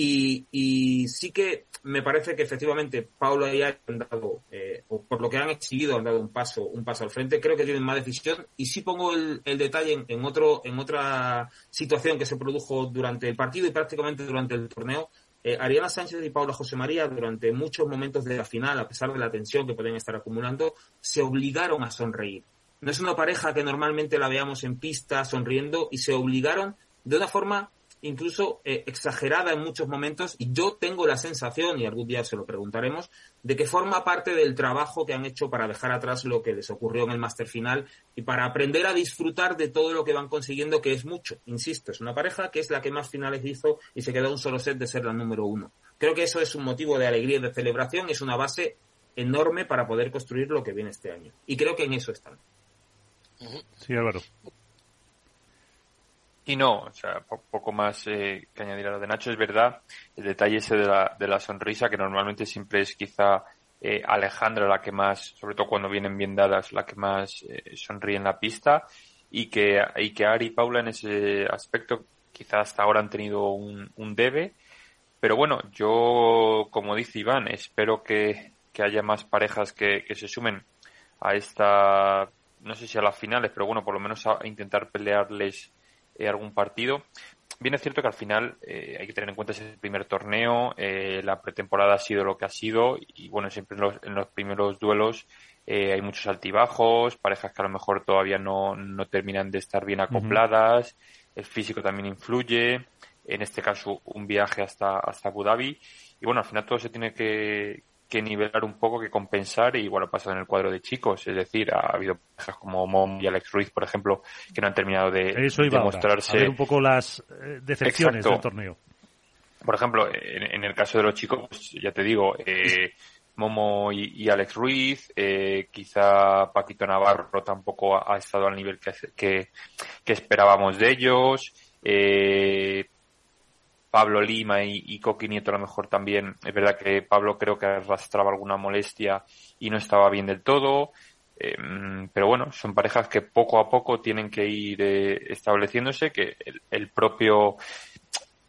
Y, sí que me parece que efectivamente Paulo y Ari han dado, eh, o por lo que han exhibido, han dado un paso, un paso al frente. Creo que tienen más decisión. Y sí pongo el, detalle en, otro, en otra situación que se produjo durante el partido y prácticamente durante el torneo. Eh, Ariana Sánchez y Paula José María, durante muchos momentos de la final, a pesar de la tensión que pueden estar acumulando, se obligaron a sonreír. No es una pareja que normalmente la veamos en pista sonriendo y se obligaron de una forma incluso eh, exagerada en muchos momentos y yo tengo la sensación, y algún día se lo preguntaremos, de que forma parte del trabajo que han hecho para dejar atrás lo que les ocurrió en el máster final y para aprender a disfrutar de todo lo que van consiguiendo, que es mucho. Insisto, es una pareja que es la que más finales hizo y se quedó un solo set de ser la número uno. Creo que eso es un motivo de alegría y de celebración, es una base enorme para poder construir lo que viene este año. Y creo que en eso están. Sí, Álvaro. Y no, o sea, poco más eh, que añadir a lo de Nacho. Es verdad, el detalle ese de la, de la sonrisa, que normalmente siempre es quizá eh, Alejandra la que más, sobre todo cuando vienen bien dadas, la que más eh, sonríe en la pista. Y que, y que Ari y Paula en ese aspecto quizá hasta ahora han tenido un, un debe. Pero bueno, yo, como dice Iván, espero que, que haya más parejas que, que se sumen a esta, no sé si a las finales, pero bueno, por lo menos a intentar pelearles eh, algún partido. Bien es cierto que al final eh, hay que tener en cuenta ese primer torneo, eh, la pretemporada ha sido lo que ha sido y bueno, siempre en los, en los primeros duelos eh, hay muchos altibajos, parejas que a lo mejor todavía no, no terminan de estar bien acopladas, el físico también influye, en este caso un viaje hasta, hasta Abu Dhabi. Y bueno, al final todo se tiene que, que nivelar un poco, que compensar, y igual ha pasado en el cuadro de chicos. Es decir, ha habido parejas como Mom y Alex Ruiz, por ejemplo, que no han terminado de, Eso iba mostrarse. A, ver un poco las eh, decepciones del torneo. Por ejemplo, en, el caso de los chicos, pues, ya te digo, eh, Momo y, Alex Ruiz, eh, quizá Paquito Navarro tampoco ha, estado al nivel que, que, que esperábamos de ellos. Eh, Pablo Lima y, y, Coqui Nieto a lo mejor también. Es verdad que Pablo creo que arrastraba alguna molestia y no estaba bien del todo. Em, pero bueno, son parejas que poco a poco tienen que ir eh, estableciéndose, que el, propio,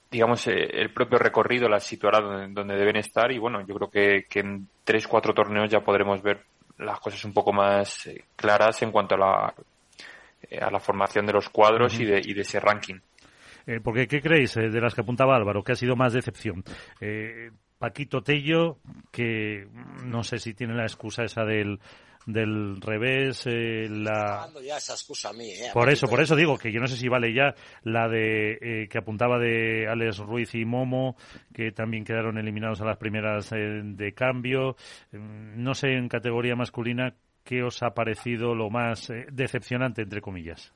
digamos, eh, el propio recorrido las situará donde, deben estar y bueno, yo creo que, que en tres, cuatro torneos ya podremos ver las cosas un poco más eh, claras en cuanto a la, a la formación de los cuadros y, de, y de ese ranking. Eh, porque, ¿qué creéis eh, de las que apuntaba Álvaro? ¿Qué ha sido más decepción? Eh, Paquito Tello, que no sé si tiene la excusa esa del del revés la por eso por eso digo que yo no sé si vale ya la de que apuntaba de Alex Ruiz y Momo que también quedaron eliminados a las primeras de cambio mm, no sé en categoría masculina qué os ha parecido lo más decepcionante entre comillas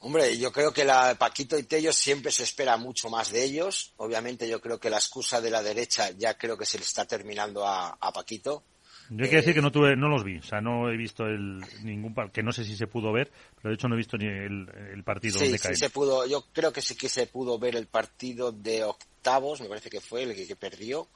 Hombre, yo creo que la Paquito y Tello siempre se espera mucho más de ellos. Obviamente yo creo que la excusa de la derecha ya creo que se le está terminando a, Paquito. Yo hay que decir que no tuve, no los vi, o sea, no he visto el ningún que no sé si se pudo ver, pero de hecho no he visto ni el, partido sí, Sí, se pudo, yo creo que sí que se pudo ver el partido de octavos, me parece que fue el que, perdió.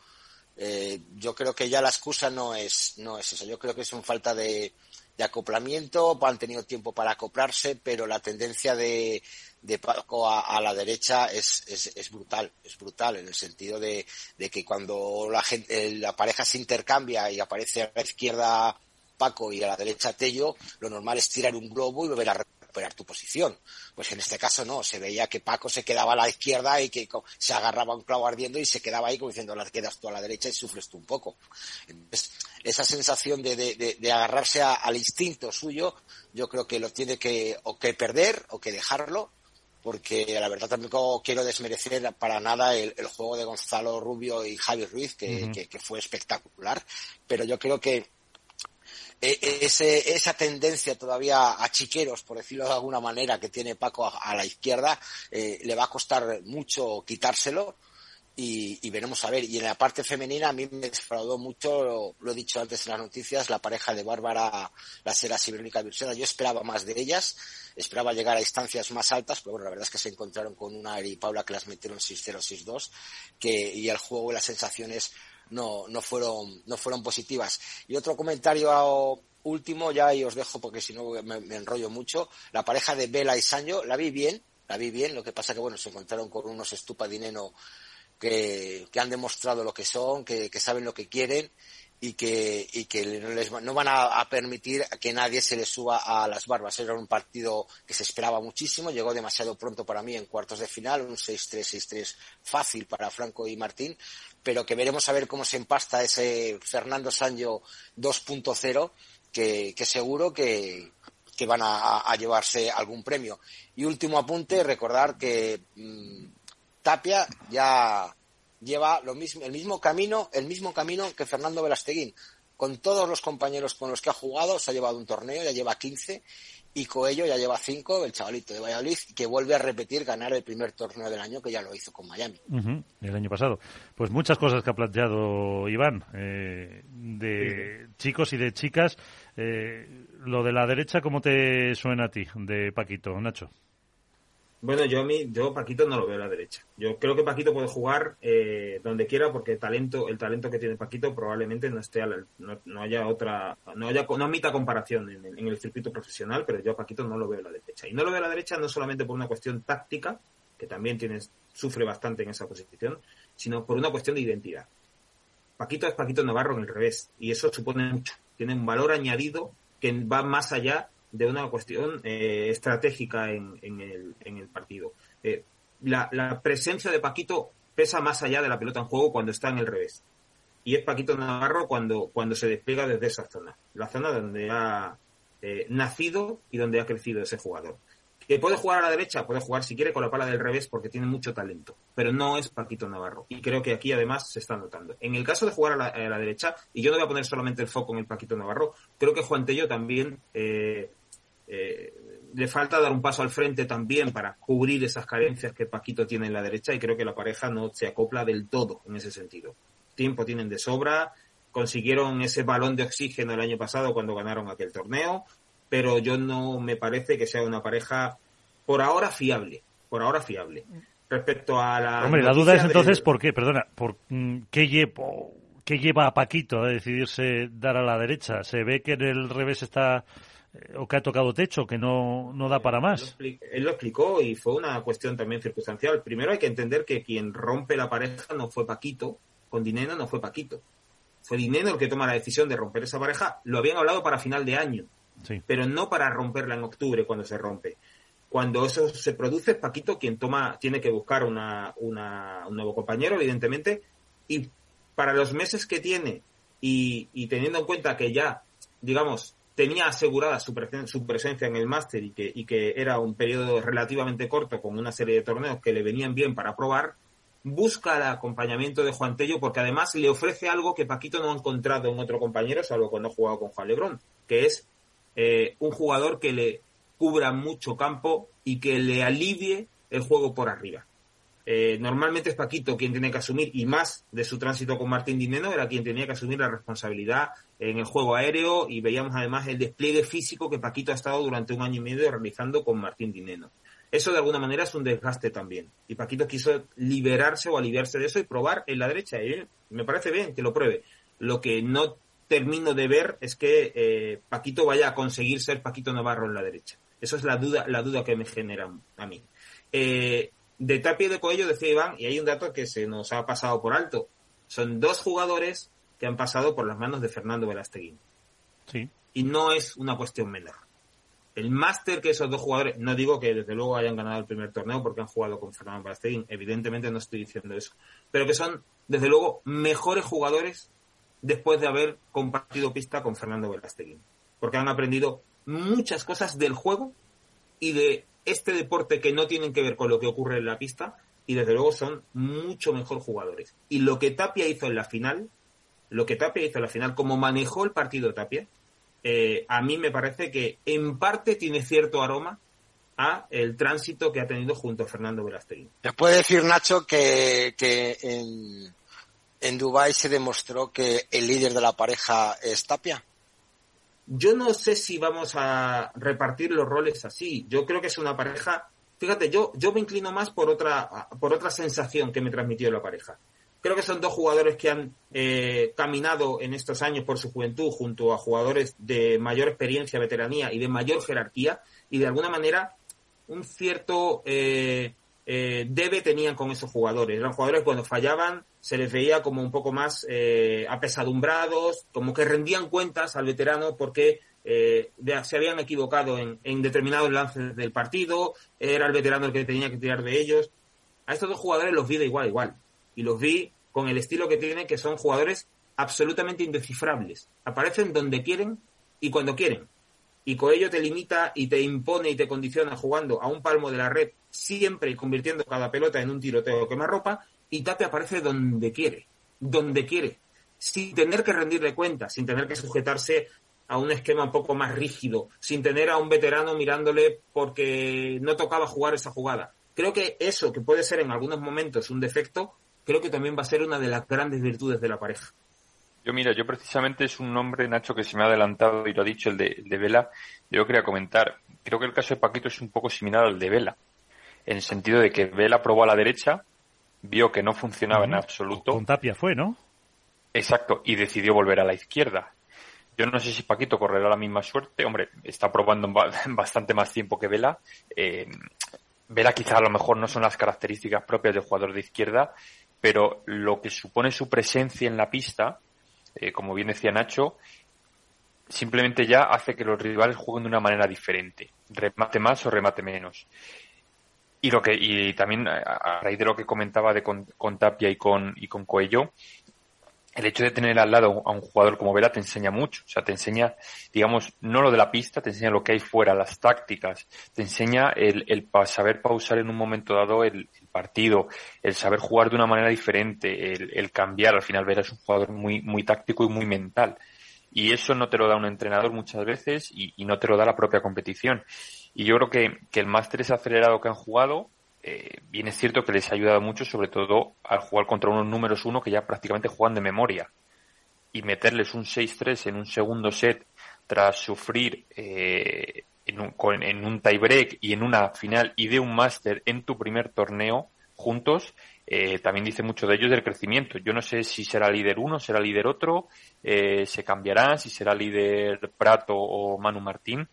Eh, yo creo que ya la excusa no es, no es eso. Yo creo que es un falta de, de acoplamiento, han tenido tiempo para acoplarse, pero la tendencia de, de Paco a, la derecha es, es, brutal, es brutal en el sentido de, de que cuando la, gente, la pareja se intercambia y aparece a la izquierda Paco y a la derecha Tello, lo normal es tirar un globo y volver a recuperar tu posición. Pues en este caso no, se veía que Paco se quedaba a la izquierda y que se agarraba un clavo ardiendo y se quedaba ahí como diciendo, la quedas tú a la derecha y sufres tú un poco. Entonces, esa sensación de, de, agarrarse al instinto suyo, yo creo que lo tiene que o que perder o que dejarlo, porque la verdad tampoco quiero desmerecer para nada el, juego de Gonzalo Rubio y Javi Ruiz, que, que fue espectacular, pero yo creo que ese, esa tendencia todavía a chiqueros, por decirlo de alguna manera, que tiene Paco a, la izquierda, eh, le va a costar mucho quitárselo. Y, veremos a ver. Y en la parte femenina a mí me defraudó mucho, lo, he dicho antes en las noticias, la pareja de Bárbara, la Sera y Verónica Yo esperaba más de ellas, esperaba llegar a instancias más altas, pero bueno, la verdad es que se encontraron con una y Paula que las metieron 6-0, 6-2, que, y el juego y las sensaciones no, no, fueron, no fueron positivas. Y otro comentario último, ya y os dejo porque si no me, enrollo mucho, la pareja de Vela y Sancho, la vi bien, la vi bien, lo que pasa que bueno, se encontraron con unos estupadineno que, que han demostrado lo que son, que, que saben lo que quieren y que, y que no, les, no van a, permitir que nadie se les suba a las barbas. Era un partido que se esperaba muchísimo, llegó demasiado pronto para mí en cuartos de final, un 6-3, 6-3 fácil para Franco y Martín, pero que veremos a ver cómo se empasta ese Fernando Sancho 2.0, que, que seguro que, que van a, llevarse algún premio. Y último apunte, recordar que mm, Tapia ya lleva lo mismo, el mismo camino, el mismo camino que Fernando Velasteguín. Con todos los compañeros con los que ha jugado, se ha llevado un torneo, ya lleva 15, y Coello ya lleva 5, el chavalito de Valladolid, que vuelve a repetir ganar el primer torneo del año que ya lo hizo con Miami. el año pasado. Pues muchas cosas que ha planteado Iván, eh, de chicos y de chicas. Eh, lo de la derecha, ¿cómo te suena a ti, de Paquito, Nacho? Bueno, yo a mí, yo Paquito no lo veo a la derecha. Yo creo que Paquito puede jugar eh, donde quiera porque el talento, el talento que tiene Paquito probablemente no esté a no, haya otra, no haya, no admita comparación en, el circuito profesional, pero yo a Paquito no lo veo a la derecha. Y no lo veo a la derecha no solamente por una cuestión táctica, que también tiene, sufre bastante en esa posición, sino por una cuestión de identidad. Paquito es Paquito Navarro en el revés, y eso supone mucho. Tiene un valor añadido que va más allá de una cuestión eh, estratégica en, en, el, en, el, partido. Eh, la, la, presencia de Paquito pesa más allá de la pelota en juego cuando está en el revés. Y es Paquito Navarro cuando, cuando se despliega desde esa zona, la zona donde ha eh, nacido y donde ha crecido ese jugador. ¿Que puede jugar a la derecha? Puede jugar si quiere con la pala del revés porque tiene mucho talento, pero no es Paquito Navarro. Y creo que aquí además se está notando. En el caso de jugar a la, derecha, y yo no voy a poner solamente el foco en el Paquito Navarro, creo que Juan Tello también eh, eh, le falta dar un paso al frente también para cubrir esas carencias que Paquito tiene en la derecha y creo que la pareja no se acopla del todo en ese sentido. Tiempo tienen de sobra, consiguieron ese balón de oxígeno el año pasado cuando ganaron aquel torneo, pero yo no me parece que sea una pareja por ahora fiable, por ahora fiable. Respecto a la... Hombre, la duda es entonces por qué, perdona, por mm, qué llevo... ¿Qué lleva a Paquito a decidirse dar a la derecha? ¿Se ve que en el revés está o que ha tocado techo, que no, no da para más. Él lo, explicó y fue una cuestión también circunstancial. Primero hay que entender que quien rompe la pareja no fue Paquito, con Dineno no fue Paquito. Fue Dineno el que toma la decisión de romper esa pareja. Lo habían hablado para final de año, pero no para romperla en octubre cuando se rompe. Cuando eso se produce, es Paquito quien toma, tiene que buscar una, una, un nuevo compañero, evidentemente, y para los meses que tiene y, y teniendo en cuenta que ya, digamos, tenía asegurada su, su presencia en el máster y que, era un periodo relativamente corto con una serie de torneos que le venían bien para probar, busca el acompañamiento de Juan Tello porque además le ofrece algo que Paquito no ha encontrado en otro compañero, salvo cuando ha jugado con Juan Lebrón, que es eh, un jugador que le cubra mucho campo y que le alivie el juego por arriba. Eh, normalmente es Paquito quien tiene que asumir, y más de su tránsito con Martín Dineno, era quien tenía que asumir la responsabilidad en el juego aéreo y veíamos además el despliegue físico que Paquito ha estado durante un año y medio realizando con Martín Dineno. Eso de alguna manera es un desgaste también. Y Paquito quiso liberarse o aliviarse de eso y probar en la derecha. Y me parece bien que lo pruebe. Lo que no termino de ver es que eh, Paquito vaya a conseguir ser Paquito Navarro en la derecha. Esa es la duda, la duda que me genera a mí. Eh, de Tapia y de Coello decía Iván, y hay un dato que se nos ha pasado por alto. Son dos jugadores que han pasado por las manos de Fernando Velasteguín. Sí. Y no es una cuestión menor. El máster que esos dos jugadores, no digo que desde luego hayan ganado el primer torneo porque han jugado con Fernando Velasteguín, evidentemente no estoy diciendo eso, pero que son desde luego mejores jugadores después de haber compartido pista con Fernando Velasteguín. Porque han aprendido muchas cosas del juego y de este deporte que no tienen que ver con lo que ocurre en la pista y desde luego son mucho mejor jugadores. Y lo que Tapia hizo en la final, lo que Tapia hizo en la final, como manejó el partido Tapia, eh, a mí me parece que en parte tiene cierto aroma a el tránsito que ha tenido junto a Fernando Velasteguín. ¿Te puede decir, Nacho, que, que en, en Dubái se demostró que el líder de la pareja es Tapia? Yo no sé si vamos a repartir los roles así. Yo creo que es una pareja. Fíjate, yo, yo me inclino más por otra, por otra sensación que me transmitió la pareja. Creo que son dos jugadores que han eh, caminado en estos años por su juventud junto a jugadores de mayor experiencia, veteranía y de mayor jerarquía y de alguna manera un cierto eh, eh, debe tenían con esos jugadores. Eran jugadores cuando fallaban se les veía como un poco más eh, apesadumbrados, como que rendían cuentas al veterano porque eh, se habían equivocado en, en, determinados lances del partido, era el veterano el que tenía que tirar de ellos. A estos dos jugadores los vi de igual igual. Y los vi con el estilo que tienen, que son jugadores absolutamente indescifrables. Aparecen donde quieren y cuando quieren. Y con ello te limita y te impone y te condiciona jugando a un palmo de la red siempre convirtiendo cada pelota en un tiroteo que me arropa y Tapia aparece donde quiere, donde quiere, sin tener que rendirle cuenta, sin tener que sujetarse a un esquema un poco más rígido, sin tener a un veterano mirándole porque no tocaba jugar esa jugada. Creo que eso, que puede ser en algunos momentos un defecto, creo que también va a ser una de las grandes virtudes de la pareja. Yo mira, yo precisamente es un nombre, Nacho, que se me ha adelantado y lo ha dicho el de, de Vela. Yo quería comentar, creo que el caso de Paquito es un poco similar al de Vela, en el sentido de que Vela probó a la derecha, vio que no funcionaba en absoluto. Con Tapia fue, ¿no? Exacto, y decidió volver a la izquierda. Yo no sé si Paquito correrá la misma suerte. Hombre, está probando bastante más tiempo que Vela. Eh, Vela quizá a lo mejor no son las características propias del jugador de izquierda, pero lo que supone su presencia en la pista, eh, como bien decía Nacho, simplemente ya hace que los rivales jueguen de una manera diferente. Remate más o remate menos. Y lo que y también a, raíz de lo que comentaba de con, Tapia y con y con Coello, el hecho de tener al lado a un jugador como Vela te enseña mucho. O sea, te enseña, digamos, no lo de la pista, te enseña lo que hay fuera, las tácticas, te enseña el, el saber pausar en un momento dado el, partido, el saber jugar de una manera diferente, el, el, cambiar. Al final, Vela es un jugador muy, muy táctico y muy mental. Y eso no te lo da un entrenador muchas veces y, y no te lo da la propia competición. Y yo creo que, que el máster es acelerado que han jugado, eh, bien es cierto que les ha ayudado mucho, sobre todo al jugar contra unos números uno que ya prácticamente juegan de memoria. Y meterles un 6-3 en un segundo set tras sufrir eh, en, un, en un tiebreak y en una final y de un máster en tu primer torneo juntos, eh, también dice mucho de ellos del crecimiento. Yo no sé si será líder uno, será líder otro, eh, se cambiará, si será líder Prato o Manu Martín,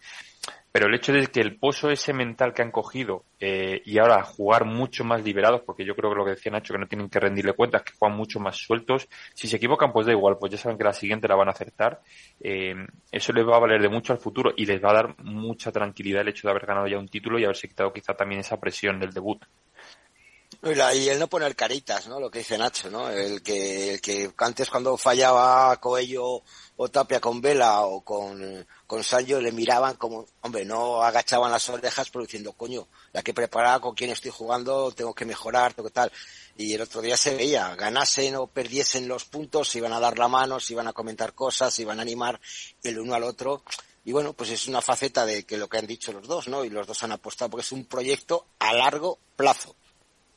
pero el hecho de que el pozo ese mental que han cogido eh, y ahora jugar mucho más liberados, porque yo creo que lo que decía Nacho, que no tienen que rendirle cuentas, que juegan mucho más sueltos, si se equivocan pues da igual, pues ya saben que la siguiente la van a acertar, eh, eso les va a valer de mucho al futuro y les va a dar mucha tranquilidad el hecho de haber ganado ya un título y haberse quitado quizá también esa presión del debut. Y el no poner caritas, ¿no? Lo que dice Nacho, ¿no? El que, el que antes cuando fallaba Coello o Tapia con Vela o con, con le miraban como, hombre, no agachaban las orejas pero diciendo, coño, ya que preparar con quién estoy jugando, tengo que mejorar, tengo tal. Y el otro día se veía, ganasen o perdiesen los puntos, se iban a dar la mano, se iban a comentar cosas, se iban a animar el uno al otro. Y bueno, pues es una faceta de que lo que han dicho los dos, ¿no? Y los dos han apostado porque es un proyecto a largo plazo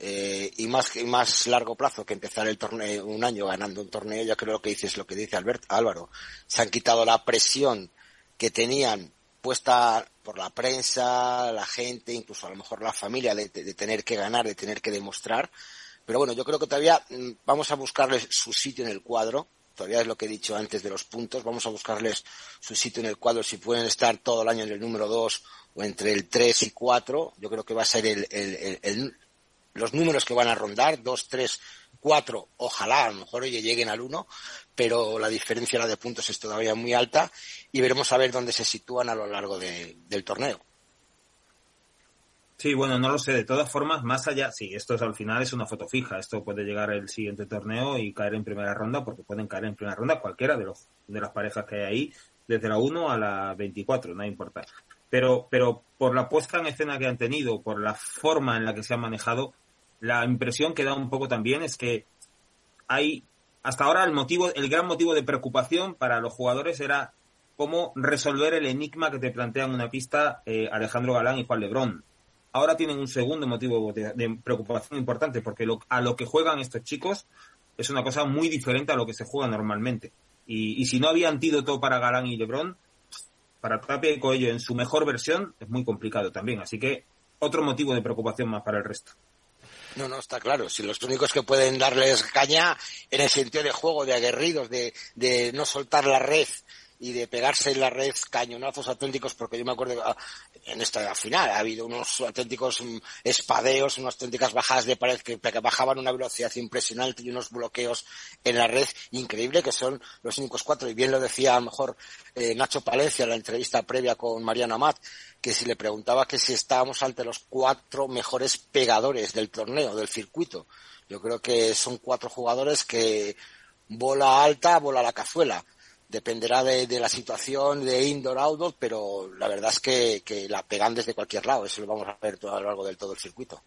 eh, y más y más largo plazo que empezar el torneo un año ganando un torneo yo creo que dices lo que dice Albert Álvaro. Se han quitado la presión que tenían puesta por la prensa la gente incluso a lo mejor la familia de, tener que ganar de tener que demostrar. Pero bueno yo creo que todavía mm, vamos a buscarles su sitio en el cuadro. Todavía es lo que he dicho antes de los puntos. Vamos a buscarles su sitio en el cuadro. Si pueden estar todo el año en el número 2 o entre el 3 y 4 yo creo que va a ser el, el los números que van a rondar, dos, tres, cuatro, ojalá a lo mejor oye, lleguen al uno, pero la diferencia la de puntos es todavía muy alta y veremos a ver dónde se sitúan a lo largo del torneo. Sí, bueno, no lo sé. De todas formas, más allá, sí, esto es, al final es una foto fija. Esto puede llegar el siguiente torneo y caer en primera ronda, porque pueden caer en primera ronda cualquiera de los de las parejas que hay ahí, desde la 1 a la 24, no importa. Pero, pero por la puesta en escena que han tenido, por la forma en la que se han manejado, la impresión que da un poco también es que hay hasta ahora el motivo, el gran motivo de preocupación para los jugadores era cómo resolver el enigma que te plantean una pista eh, Alejandro Galán y Juan Lebrón. Ahora tienen un segundo motivo de, preocupación importante porque a lo que juegan estos chicos es una cosa muy diferente a lo que se juega normalmente. Y, si no había antídoto para Galán y Lebrón, para Tapia y Coello en su mejor versión es muy complicado también. Así que otro motivo de preocupación más para el resto. No, no, está claro. Si los únicos que pueden darles caña en el sentido de juego, de aguerridos, de, de no soltar la red y de pegarse en la red cañonazos auténticos, porque yo me acuerdo ah, en esta final ha habido unos auténticos mm, espadeos, unas auténticas bajadas de pared que, bajaban una velocidad impresionante y unos bloqueos en la red increíble que son los únicos cuatro. Y bien lo decía a lo mejor eh, Nacho Palencia en la entrevista previa con Mariano Amat, que si le preguntaba que si estábamos ante los cuatro mejores pegadores del torneo, del circuito. Yo creo que son cuatro jugadores que bola alta, bola la cazuela dependerá de, la situación de indoor outdoor pero la verdad es que, que, la pegan desde cualquier lado eso lo vamos a ver todo, a lo largo del todo el circuito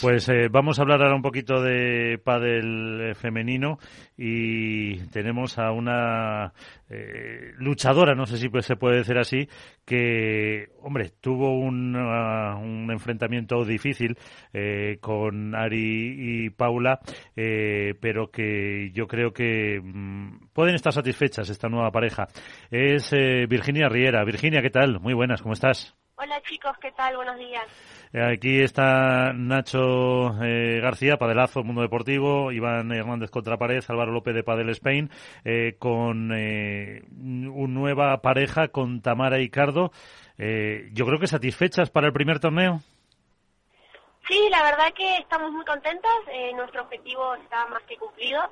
pues eh, vamos a hablar ahora un poquito de pádel femenino y tenemos a una eh, luchadora, no sé si se puede decir así, que, hombre, tuvo un, un enfrentamiento difícil eh, con Ari y Paula, pero que yo creo que mm, pueden estar satisfechas esta nueva pareja. Es Virginia Riera. Virginia, ¿qué tal? Muy buenas, ¿cómo estás? Hola chicos, ¿qué tal? Buenos días. Aquí está Nacho eh, García, Padelazo, Mundo Deportivo, Iván Hernández Contrapared, Álvaro López de Padel Spain, eh, con eh, una nueva pareja con Tamara y Cardo. yo creo que satisfechas para el primer torneo. Sí, la verdad que estamos muy contentas. nuestro objetivo está más que cumplido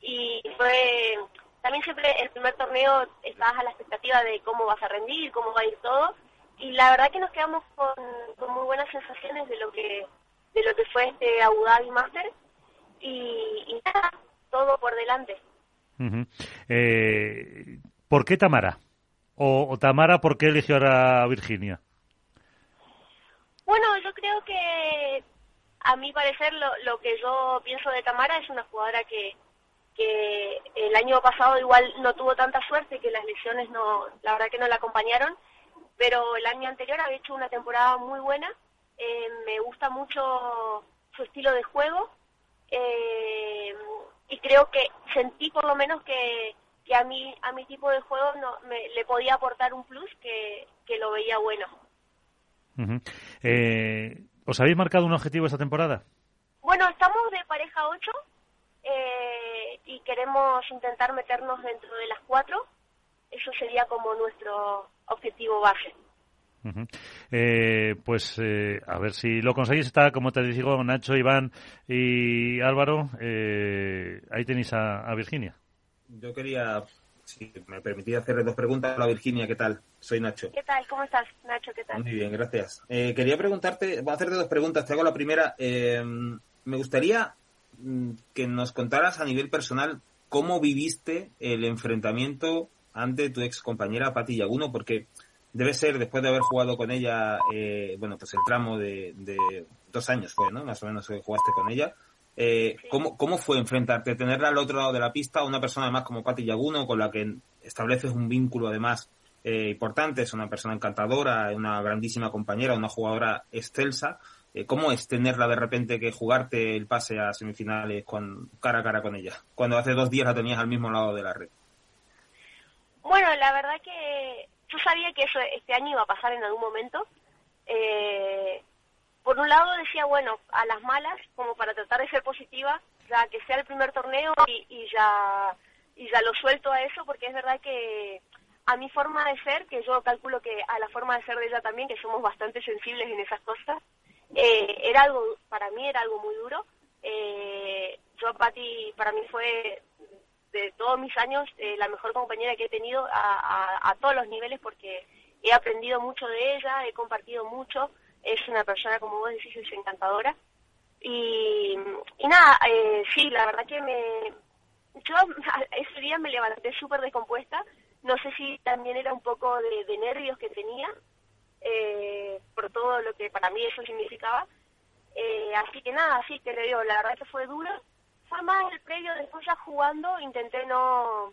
y fue también siempre el primer torneo estás a la expectativa de cómo vas a rendir, cómo va a ir todo y la verdad que nos quedamos con, muy buenas sensaciones de lo que de lo que fue este Abu Dhabi Master y, nada, todo por delante. eh, ¿Por qué Tamara? O, Tamara, ¿por qué eligió a Virginia? Bueno, yo creo que a mi parecer lo, lo que yo pienso de Tamara es una jugadora que, que el año pasado igual no tuvo tanta suerte, que las lesiones no, la verdad que no la acompañaron, pero el año anterior había hecho una temporada muy buena. Eh, me gusta mucho su estilo de juego eh, y creo que sentí por lo menos que, que a mí a mi tipo de juego no me, le podía aportar un plus que, que lo veía bueno. eh, ¿Os habéis marcado un objetivo esta temporada? Bueno, estamos de pareja 8 eh, y queremos intentar meternos dentro de las cuatro. Eso sería como nuestro objetivo base. eh, pues eh, a ver si lo conseguís. Está, como te digo, Nacho, Iván y Álvaro. Eh, ahí tenéis a, Virginia. Yo quería, si me permitía hacerle dos preguntas. a Virginia, ¿qué tal? Soy Nacho. ¿Qué tal? ¿Cómo estás, Nacho? ¿Qué tal? Muy bien, gracias. Eh, quería preguntarte, voy a hacerte dos preguntas. Te hago la primera. Eh, me gustaría mm, que nos contaras a nivel personal cómo viviste el enfrentamiento ante tu ex compañera Pati Yaguno, porque debe ser después de haber jugado con ella, eh, bueno, pues el tramo de, dos años fue, ¿no? Más o menos que jugaste con ella. Eh, ¿cómo, ¿Cómo fue enfrentarte, tenerla al otro lado de la pista, una persona además como Pati Yaguno, con la que estableces un vínculo además eh, importante, es una persona encantadora, una grandísima compañera, una jugadora excelsa? Eh, ¿Cómo es tenerla de repente que jugarte el pase a semifinales con cara a cara con ella, cuando hace dos días la tenías al mismo lado de la red? Bueno, la verdad que yo sabía que eso este año iba a pasar en algún momento. Eh, por un lado decía, bueno, a las malas, como para tratar de ser positiva, ya que sea el primer torneo y, ya y ya lo suelto a eso, porque es verdad que a mi forma de ser, que yo calculo que a la forma de ser de ella también, que somos bastante sensibles en esas cosas, eh, era algo, para mí era algo muy duro. Eh, yo, Patti, para mí fue de todos mis años eh, la mejor compañera que he tenido a, todos los niveles porque he aprendido mucho de ella, he compartido mucho, es una persona, como vos decís, es encantadora. Y, y nada, eh, sí, la verdad que me... Yo ese día me levanté súper descompuesta, no sé si también era un poco de, nervios que tenía, eh, por todo lo que para mí eso significaba. así que nada, sí, te lo digo, la verdad que fue duro, fue más el previo, después ya jugando intenté no,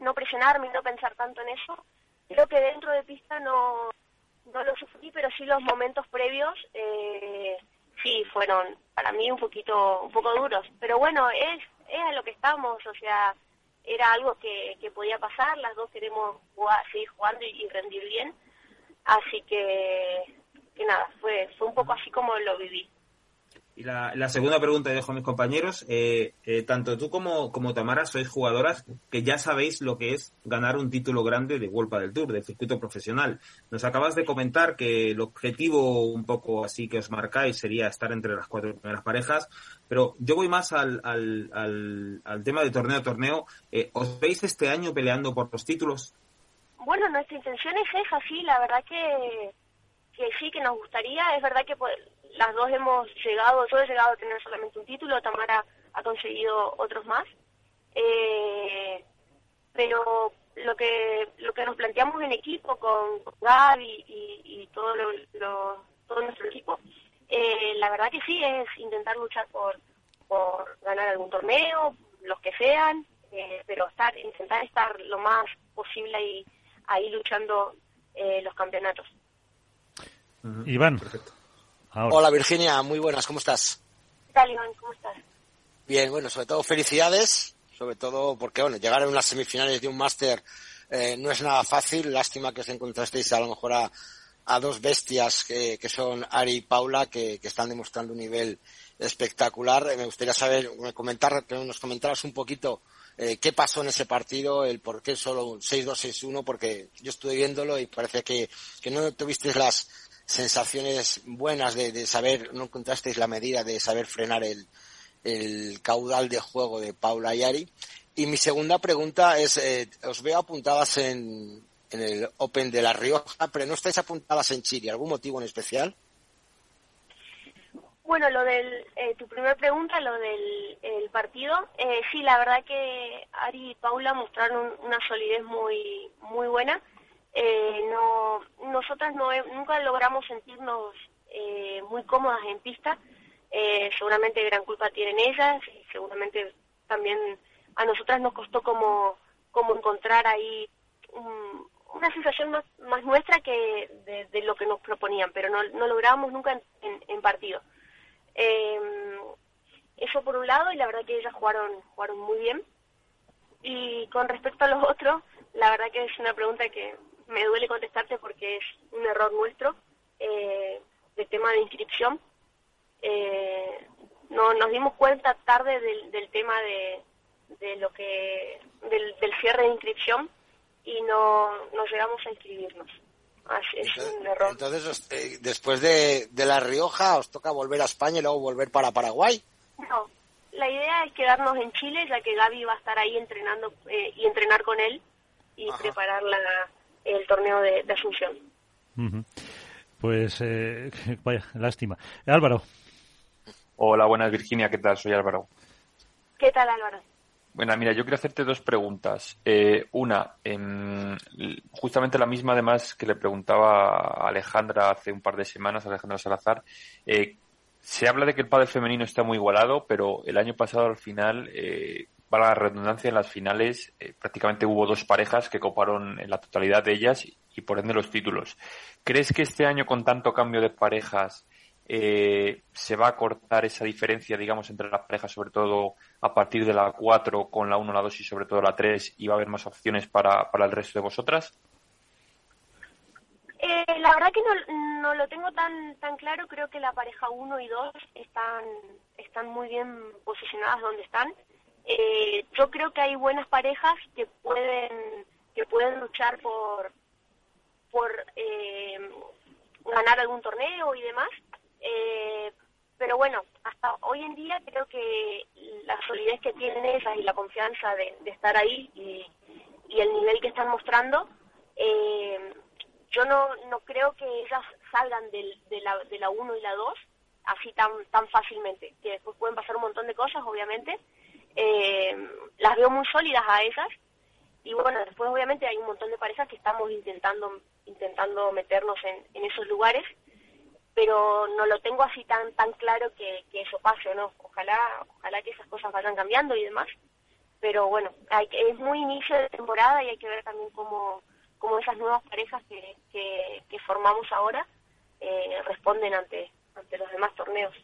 no presionarme y no pensar tanto en eso. Creo que dentro de pista no, no lo sufrí, pero sí los momentos previos eh, sí fueron para mí un poquito un poco duros. Pero bueno, es, es a lo que estamos, o sea, era algo que, que podía pasar, las dos queremos jugar, seguir jugando y, y rendir bien. Así que, que nada, fue, fue un poco así como lo viví. Y la, segunda pregunta dejo a mis compañeros. Eh, eh, tanto tú como, como Tamara sois jugadoras que ya sabéis lo que es ganar un título grande de Vuelta del Tour, del circuito profesional. Nos acabas de comentar que el objetivo un poco así que os marcáis sería estar entre las cuatro primeras parejas, pero yo voy más al, al, al, tema de torneo a torneo. Eh, ¿Os veis este año peleando por los títulos? Bueno, nuestra intención es esa, sí, la verdad que, que sí, que nos gustaría. Es verdad que pues, las dos hemos llegado, yo he llegado a tener solamente un título, Tamara ha conseguido otros más. Eh, pero lo que lo que nos planteamos en equipo con, Gaby y, todo lo, todo nuestro equipo, eh, la verdad que sí es intentar luchar por, por ganar algún torneo, los que sean, eh, pero estar intentar estar lo más posible ahí ahí luchando los campeonatos. Iván. Perfecto. Hola Virginia, muy buenas, ¿cómo estás? ¿Qué tal Iván? ¿Cómo estás? Bien, bueno, sobre todo felicidades, sobre todo porque, bueno, llegar a unas semifinales de un máster eh, no es nada fácil, lástima que os encontrasteis a lo mejor a, dos bestias que, son Ari y Paula, que, están demostrando un nivel espectacular. Eh, me gustaría saber, comentar, que nos comentaras un poquito eh, qué pasó en ese partido, el por qué solo un 6-2-6-1, porque yo estuve viéndolo y parece que, que no tuvisteis las, sensaciones buenas de, saber, no encontrasteis la medida de saber frenar el, el caudal de juego de Paula Yari. Y mi segunda pregunta es, eh, os veo apuntadas en, en el Open de La Rioja, pero no estáis apuntadas en Chile. ¿Algún motivo en especial? Bueno, lo del, eh, tu primera pregunta, lo del el partido, eh, sí, la verdad que Ari y Paula mostraron una solidez muy muy buena. Eh, no, nosotras no, nunca logramos sentirnos eh, muy cómodas en pista. Eh, seguramente gran culpa tienen ellas y seguramente también a nosotras nos costó como, como encontrar ahí una sensación más, más nuestra que de, lo que nos proponían, pero no, no lográbamos nunca en partido. Eh, eso por un lado, y la verdad que ellas jugaron, jugaron muy bien. Y con respecto a los otros, la verdad que es una pregunta que me duele contestarte porque es un error nuestro eh, de tema de inscripción. Eh, no, nos dimos cuenta tarde del, del tema de, de lo que del, del, cierre de inscripción y no, no llegamos a inscribirnos es entonces, un error. Entonces, eh, después de, de, La Rioja, ¿os toca volver a España y luego volver para Paraguay? No, la idea es quedarnos en Chile, ya que Gaby va a estar ahí entrenando eh, y entrenar con él y preparar la, el torneo de, de Asunción. Pues, eh, vaya, lástima. Álvaro. Hola, buenas Virginia, ¿qué tal? Soy Álvaro. ¿Qué tal Álvaro? Bueno, mira, yo quiero hacerte dos preguntas. Eh, una, justamente la misma además que le preguntaba a Alejandra hace un par de semanas, Alejandra Salazar. Eh, se habla de que el padre femenino está muy igualado, pero el año pasado al final, eh, para la redundancia, en las finales eh, prácticamente hubo dos parejas que coparon en la totalidad de ellas y por ende los títulos. ¿Crees que este año con tanto cambio de parejas eh, se va a cortar esa diferencia, digamos, entre las parejas, sobre todo a partir de la 4 con la 1, la 2 y sobre todo la 3, y va a haber más opciones para, para el resto de vosotras? Eh, la verdad que no, no, lo tengo tan tan claro, creo que la pareja 1 y 2 están, están muy bien posicionadas donde están. Eh, yo creo que hay buenas parejas que pueden que pueden luchar por por eh, ganar algún torneo y demás eh, pero bueno, hasta hoy en día creo que la solidez que tienen ellas y la confianza de, estar ahí y, el nivel que están mostrando, eh, yo no, no creo que ellas salgan del, de, la, de la 1 y la 2 así tan, tan fácilmente, que después pueden pasar un montón de cosas, obviamente. Eh, las veo muy sólidas a ellas y bueno, después obviamente hay un montón de parejas que estamos intentando intentando meternos en, en esos lugares pero no lo tengo así tan tan claro que, eso pase o no. Ojalá, ojalá que esas cosas vayan cambiando y demás. Pero bueno, hay, es muy inicio de temporada y hay que ver también cómo, cómo esas nuevas parejas que, que, formamos ahora eh, responden ante, ante los demás torneos.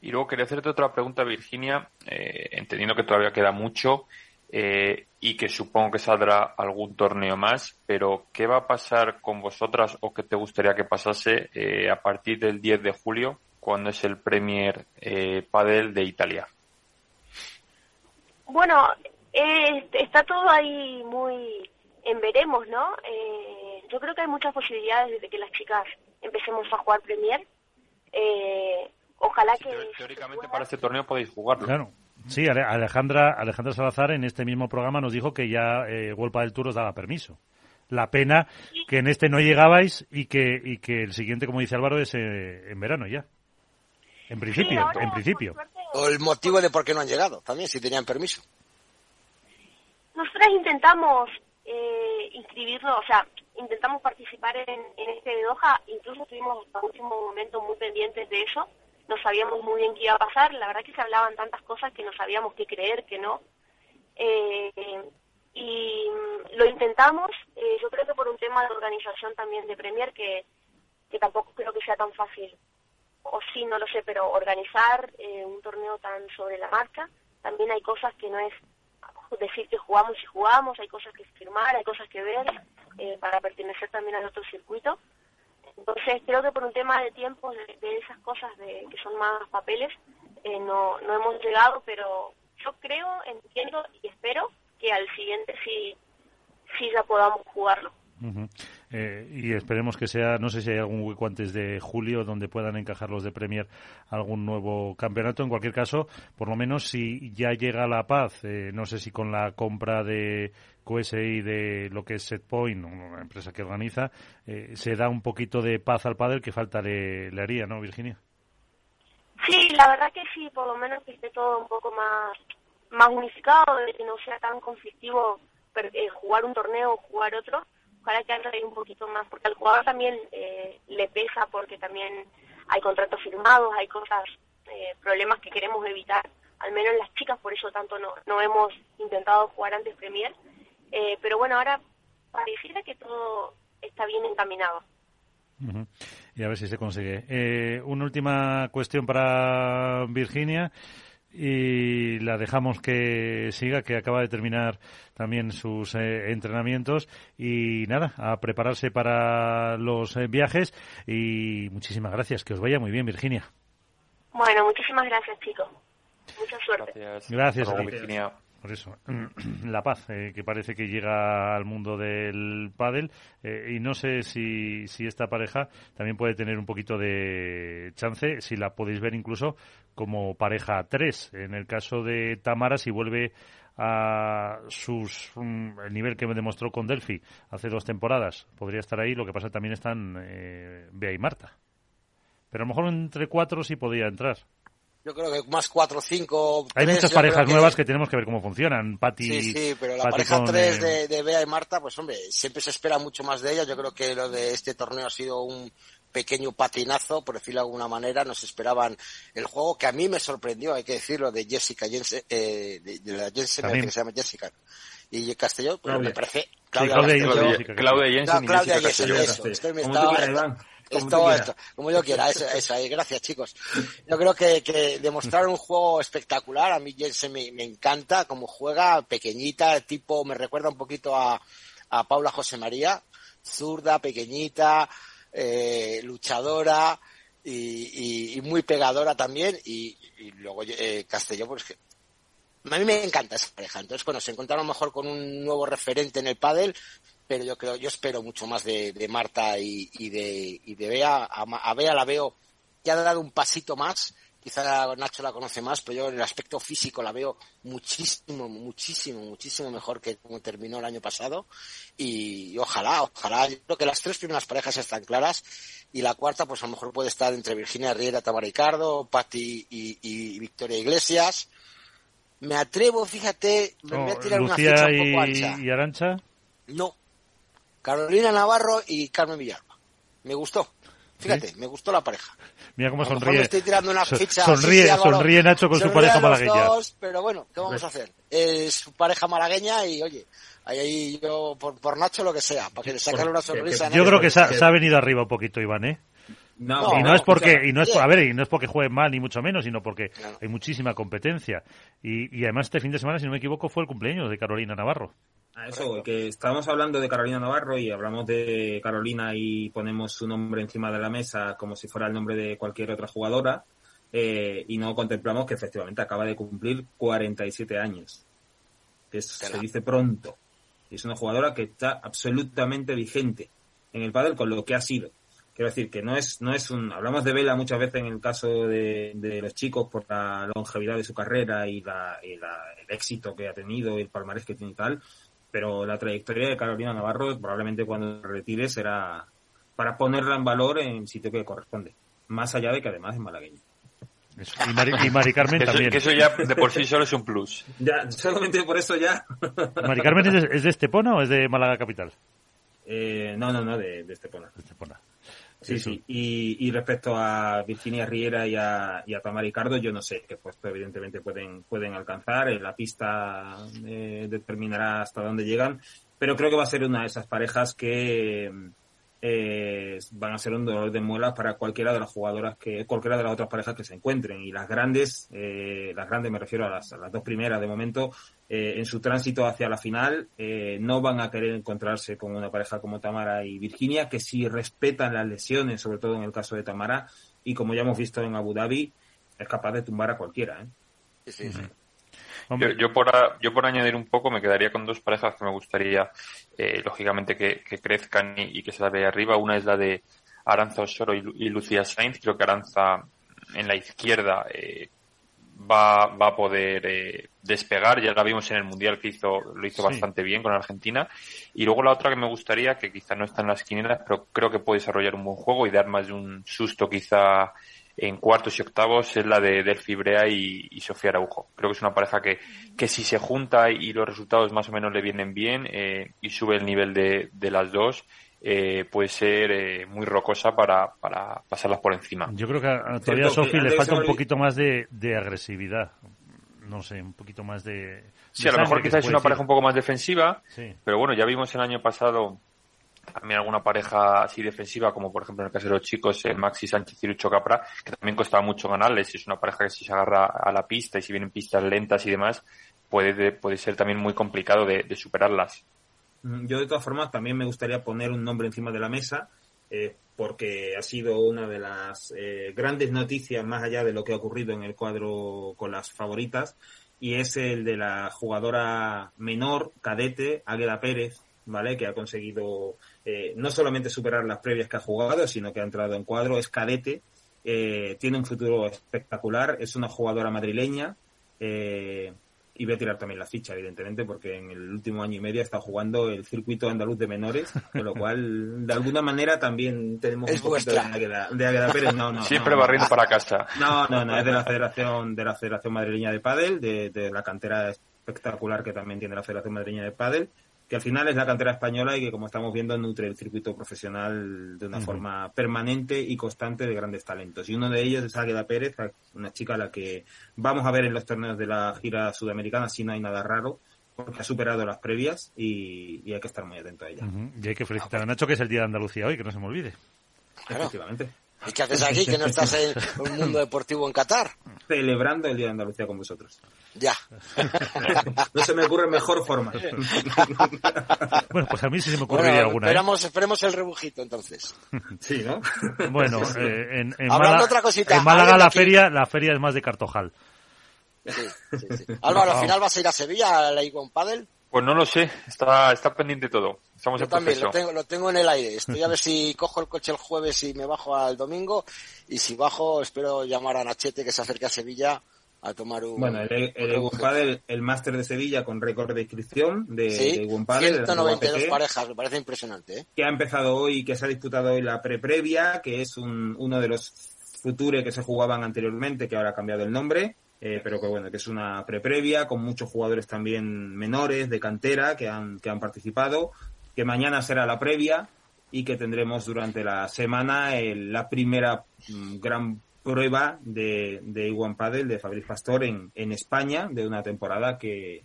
Y luego quería hacerte otra pregunta, Virginia, eh, entendiendo que todavía queda mucho. Eh, y que supongo que saldrá algún torneo más, pero ¿qué va a pasar con vosotras o qué te gustaría que pasase eh, a partir del 10 de julio, cuando es el Premier eh, Padel de Italia? Bueno, está todo ahí muy en veremos, ¿no? yo creo que hay muchas posibilidades de que las chicas empecemos a jugar Premier. Ojalá que... Teóricamente para este torneo podéis jugarlo. Claro. Sí, Alejandra, Alejandra Salazar en este mismo programa nos dijo que ya eh, del Tour os daba permiso. La pena que en este no llegabais y que, y que el siguiente, como dice Álvaro, es eh, en verano ya. En principio, en principio. O el motivo de por qué no han llegado, también, si tenían permiso. Nosotras intentamos eh, inscribirnos, o sea, intentamos participar en, en este de Doha, incluso estuvimos hasta último momento muy pendientes de eso no sabíamos muy bien qué iba a pasar, la verdad que se hablaban tantas cosas que no sabíamos qué creer, que no. Eh, y lo intentamos, eh, yo creo que por un tema de organización también de Premier, que, que tampoco creo que sea tan fácil, o sí, no lo sé, pero organizar eh, un torneo tan sobre la marcha, también hay cosas que no es decir que jugamos y jugamos, hay cosas que firmar, hay cosas que ver para pertenecer también al otro circuito. Entonces creo que por un tema de tiempo, de, esas cosas de, que son más papeles, eh, no, no hemos llegado, pero yo creo, entiendo y espero que al siguiente sí, sí ya podamos jugarlo. Eh, y esperemos que sea, no sé si hay algún hueco antes de julio donde puedan encajar los de Premier algún nuevo campeonato. En cualquier caso, por lo menos si ya llega la paz, eh, no sé si con la compra de QSI de lo que es Setpoint, una empresa que organiza, eh, se da un poquito de paz al padre que falta le, haría, ¿no, Virginia? la verdad que sí, por lo menos que esté todo un poco más, más unificado, de que no sea tan conflictivo eh, jugar un torneo o jugar otro. Ojalá que haya un poquito más, porque al jugador también eh, le pesa porque también hay contratos firmados, hay cosas, eh, problemas que queremos evitar, al menos las chicas, por eso tanto no, no hemos intentado jugar antes Premier. Eh, pero bueno, ahora pareciera que todo está bien encaminado. Y a ver si se consigue. Eh, una última cuestión para Virginia y la dejamos que siga, que acaba de terminar también sus eh, entrenamientos y nada, a prepararse para los eh, viajes y muchísimas gracias, que os vaya muy bien Virginia. Bueno, muchísimas gracias chicos. Mucha suerte. Gracias, gracias Virginia. Por eso, la paz, eh, que parece que llega al mundo del pádel eh, y no sé si, si esta pareja también puede tener un poquito de chance, si la podéis ver incluso como pareja 3. En el caso de Tamara, si vuelve a sus mm, el nivel que me demostró con Delphi hace dos temporadas, podría estar ahí. Lo que pasa también están eh, Bea y Marta. Pero a lo mejor entre cuatro sí podría entrar yo creo que más cuatro o cinco. Hay muchas parejas nuevas que tenemos que ver cómo funcionan. Pati, sí, sí, pero la pareja tres de, de Bea y Marta, pues hombre, siempre se espera mucho más de ellas. Yo creo que lo de este torneo ha sido un pequeño patinazo, por decirlo de alguna manera. Nos esperaban el juego que a mí me sorprendió, hay que decirlo, de Jessica Jensen, eh, de, la Jensen, que se llama Jessica. Y Castelló, pues me parece. Claudia, Claudia, Claudia, Jensen, y Claudia Jensen, eso. Estoy me estaba, como esto, como yo quiera, eso, eso ahí. Gracias, chicos. Yo creo que, que demostraron un juego espectacular. A mí Jensen me, me, encanta como juega, pequeñita, tipo, me recuerda un poquito a, a Paula José María, zurda, pequeñita, eh, luchadora y, y, y, muy pegadora también. Y, y luego eh, Castelló, pues que a mí me encanta esa pareja. Entonces, bueno, se encontraron mejor con un nuevo referente en el pádel pero yo creo, yo espero mucho más de, de Marta y, y, de, y de Bea. A, a, Bea la veo que ha dado un pasito más. Quizá Nacho la conoce más, pero yo en el aspecto físico la veo muchísimo, muchísimo, muchísimo mejor que como terminó el año pasado. Y, y ojalá, ojalá. Yo creo que las tres primeras parejas están claras y la cuarta, pues a lo mejor puede estar entre Virginia Riera, Tamara Ricardo, Patti y, y, Victoria Iglesias. Me atrevo, fíjate, me voy a tirar una fecha un poco ancha. ¿Y Arancha? No, Carolina Navarro y Carmen Villalba. Me gustó. Fíjate, me gustó la pareja. Mira cómo sonríe. estoy tirando una ficha. Sonríe, sonríe Nacho con su pareja malagueña. Dos, pero bueno, ¿qué vamos a hacer? Es su pareja malagueña y oye, ahí yo por, por Nacho lo que sea, para que le saquen una sonrisa. Yo creo que se ha, venido arriba un poquito, Iván, ¿eh? No, y no, es porque y no es a ver y no es porque juegue mal ni mucho menos sino porque hay muchísima competencia y, y además este fin de semana si no me equivoco fue el cumpleaños de Carolina Navarro eso, que estábamos hablando de Carolina Navarro y hablamos de Carolina y ponemos su nombre encima de la mesa como si fuera el nombre de cualquier otra jugadora eh, y no contemplamos que efectivamente acaba de cumplir 47 años. Que se dice pronto. Y es una jugadora que está absolutamente vigente en el pádel con lo que ha sido. Quiero decir que no es, no es un, hablamos de Vela muchas veces en el caso de, de los chicos por la longevidad de su carrera y, la, y la, el éxito que ha tenido, el palmarés que tiene y tal, pero la trayectoria de Carolina Navarro probablemente cuando retire será para ponerla en valor en el sitio que corresponde, más allá de que además es malagueña. Y, Mari, Carmen también. Que eso ya de por sí solo es un plus. Ya, solamente por eso ya. ¿Mari Carmen es de, Estepona o es de Málaga Capital? Eh, no, no, no, de, de Estepona. De Estepona. Sí, sí. Y, y, respecto a Virginia Riera y a, y a Tamara Ricardo, yo no sé qué puesto evidentemente pueden, pueden alcanzar. La pista eh, determinará hasta dónde llegan. Pero creo que va a ser una de esas parejas que eh, van a ser un dolor de muelas para cualquiera de las jugadoras que, cualquiera de las otras parejas que se encuentren. Y las grandes, eh, las grandes me refiero a las, a las dos primeras de momento, eh, en su tránsito hacia la final eh, no van a querer encontrarse con una pareja como Tamara y Virginia, que si respetan las lesiones, sobre todo en el caso de Tamara, y como ya hemos visto en Abu Dhabi, es capaz de tumbar a cualquiera. ¿eh? Sí, sí. Yo, yo, por, yo por añadir un poco me quedaría con dos parejas que me gustaría, eh, lógicamente, que, que crezcan y, que se la vea arriba. Una es la de Aranza Osoro y, y Lucía Sainz. Creo que Aranza en la izquierda eh, va, va a poder eh, despegar. Ya la vimos en el Mundial que hizo, lo hizo bastante bien con Argentina. Y luego la otra que me gustaría, que quizá no está en las quinielas, pero creo que puede desarrollar un buen juego y dar más de un susto quizá en cuartos y octavos es la de Delphi Brea y, Sofía Araujo. Creo que es una pareja que, que si se junta y los resultados más o menos le vienen bien eh, y sube el nivel de, de las dos, eh, puede ser eh, muy rocosa para, para pasarlas por encima. Yo creo que a, todavía a Sofi le falta un poquito más de, de agresividad. No sé, un poquito más de. Sí, a lo mejor quizás es una pareja un poco más defensiva, pero bueno, ya vimos el año pasado también alguna pareja así defensiva, como por ejemplo en el caso de los chicos, el Maxi Sánchez y Lucho Capra, que también costaba mucho ganarles. Es una pareja que si se agarra a la pista y si vienen pistas lentas y demás, puede, puede ser también muy complicado de, superarlas. Mm, yo de todas formas también me gustaría poner un nombre encima de la mesa, eh, porque ha sido una de las eh, grandes noticias más allá de lo que ha ocurrido en el cuadro con las favoritas, y es el de la jugadora menor, cadete, Águeda Pérez, ¿vale? Que ha conseguido eh, no solamente superar las previas que ha jugado, sino que ha entrado en cuadro, es cadete, eh, tiene un futuro espectacular, es una jugadora madrileña eh, y voy a tirar también la ficha, evidentemente, porque en el último año y medio está jugando el circuito andaluz de menores, con lo cual, de alguna manera, también tenemos un poquito de Águeda, Pérez. No, no, Siempre barriendo para casa. No, no, no, es de la Federación, de la Federación Madrileña de Pádel, de, de la cantera espectacular que también tiene la Federación Madrileña de Pádel que al final es la cantera española y que, como estamos viendo, nutre el circuito profesional de una forma permanente y constante de grandes talentos. Y uno de ellos es Águeda Pérez, una chica a la que vamos a ver en los torneos de la gira sudamericana, si no hay nada raro, porque ha superado las previas y, hay que estar muy atento a ella. Y hay que felicitar a Nacho, que es el Día de Andalucía hoy, que no se me olvide. Efectivamente. ¿Y qué haces aquí que no estás en un mundo deportivo en Qatar? Celebrando el Día de Andalucía con vosotros. Ya. no se me ocurre mejor forma. bueno, pues a mí sí se me ocurriría alguna. ¿eh? Esperamos, esperemos el rebujito entonces. Sí, ¿no? bueno, eh, en, en, Málaga, otra cosita, en Málaga la feria, la feria es más de Cartojal. Sí, sí, sí. Álvaro, ¿al final vas a ir a Sevilla a la Iguan Padel? Pues no lo sé, está, está pendiente todo. Estamos Yo también lo tengo, lo tengo en el aire. Estoy a ver si cojo el coche el jueves y me bajo al domingo. Y si bajo, espero llamar a Nachete que se acerque a Sevilla a tomar un. Bueno, el, el, el, máster de Sevilla con récord de inscripción de, sí, 192 parejas, me parece impresionante. ¿eh? Que ha empezado hoy, que se ha disputado hoy la pre-previa, que es un, uno de los futuros que se jugaban anteriormente, que ahora ha cambiado el nombre. Eh, pero que bueno, que es una pre-previa con muchos jugadores también menores de cantera que han, que han participado, que mañana será la previa y que tendremos durante la semana la primera mm, gran prueba de, de Iwan Padel de Fabriz Pastor en, en España de una temporada que,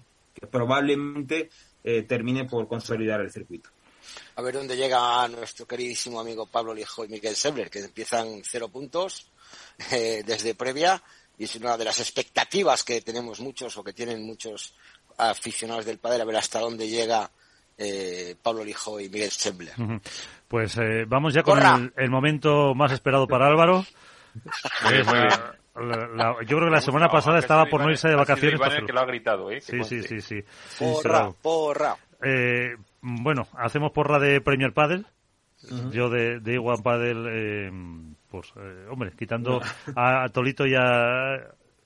probablemente eh, termine por consolidar el circuito. A ver dónde llega nuestro queridísimo amigo Pablo Lijo y Miguel Sebler, que empiezan cero puntos eh, desde previa y es una de las expectativas que tenemos muchos o que tienen muchos aficionados del padre a ver hasta dónde llega eh, Pablo Lijo y Miguel Sembler. Pues eh, vamos ya con el, momento más esperado para Álvaro. yo creo que la semana pasada estaba por no irse de vacaciones. que lo ha gritado, ¿eh? Sí, sí, sí, sí, Porra, porra. Eh, bueno, hacemos porra de Premier Padel. Yo de, de Iguan Padel pues, eh, hombre, quitando a, Tolito y, a,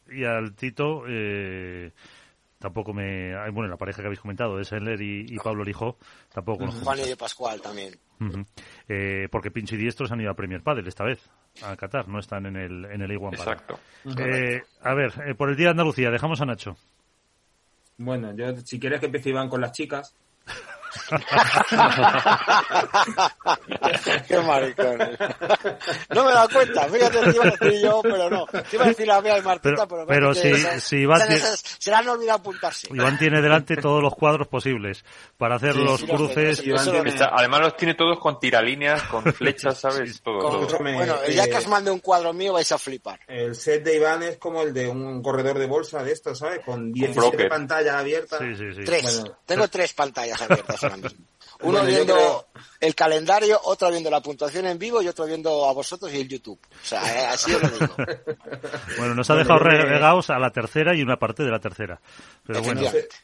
y al Tito, eh, tampoco me. Bueno, la pareja que habéis comentado, es Enler y, Pablo Lijo, tampoco conozco. Juan y de Pascual también. eh, porque Pincho y Diestros han ido a Premier Padel esta vez, a Qatar, no están en el, en el Iguan Exacto. Eh, a ver, eh, por el Día de Andalucía, dejamos a Nacho. Bueno, yo, si quieres que empiece Iván con las chicas. Qué maricones. No me da cuenta, fíjate, te iba a decir yo, pero no. Te iba a decir la mía de Martita, pero, pero, si, si Iván tiene, se le han olvidado apuntarse. Iván tiene delante todos los cuadros posibles para hacer los cruces. además los tiene todos con tiralíneas, con flechas, ¿sabes? Todo, Bueno, ya que os mande un cuadro mío vais a flipar. El set de Iván es como el de un corredor de bolsa de estos, ¿sabes? Con 17 pantallas abiertas. Sí, sí, sí. Tres. Tengo tres pantallas abiertas Uno viendo el calendario, otro viendo la puntuación en vivo y otro viendo a vosotros y el YouTube. O sea, eh, así os lo digo. Bueno, nos ha dejado regados a la tercera y una parte de la tercera. Pero bueno.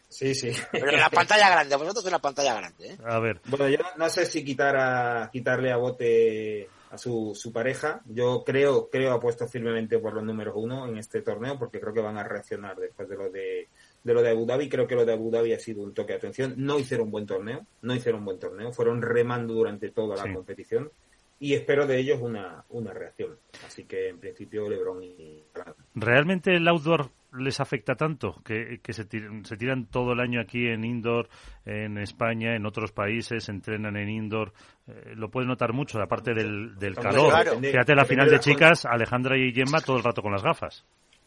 Sí, sí. Pero en la pantalla grande, a vosotros en la pantalla grande. ¿eh? A ver. Bueno, yo no sé si quitar a, quitarle a bote a su, su pareja. Yo creo, creo apuesto firmemente por los números uno en este torneo porque creo que van a reaccionar después de lo de de lo de Abu Dhabi. Creo que lo de Abu Dhabi ha sido un toque de atención. No hicieron un buen torneo, no hicieron un buen torneo. Fueron remando durante toda la competición. y espero de ellos una, una reacción. Así que en principio LeBron y ¿Realmente el outdoor les afecta tanto que, se, tiran, todo el año aquí en indoor, en España, en otros países, entrenan en indoor? Eh, lo pueden notar mucho, aparte del, del calor. Fíjate la final de chicas, Alejandra y Gemma todo el rato con las gafas.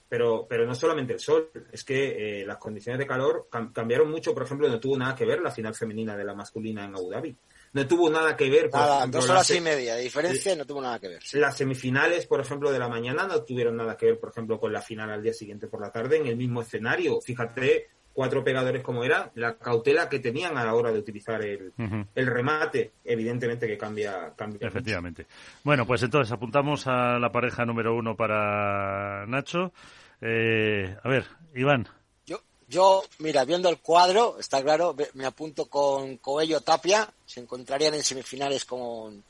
Pero, pero no solamente el sol, es que eh, las condiciones de calor cambiaron mucho. Por ejemplo, no tuvo nada que ver la final femenina de la masculina en Abu Dhabi no tuvo nada que ver. Por nada, dos horas y media de diferencia no tuvo nada que ver. Las semifinales, por ejemplo, de la mañana no tuvieron nada que ver, por ejemplo, con la final al día siguiente por la tarde en el mismo escenario. Fíjate, cuatro pegadores como eran, la cautela que tenían a la hora de utilizar el, el remate, evidentemente que cambia. cambia Efectivamente. Bueno, pues entonces apuntamos a la pareja número uno para Nacho. Eh, a ver, Iván. Yo, mira, viendo el cuadro, está claro, me apunto con Coello Tapia, se encontrarían en semifinales con,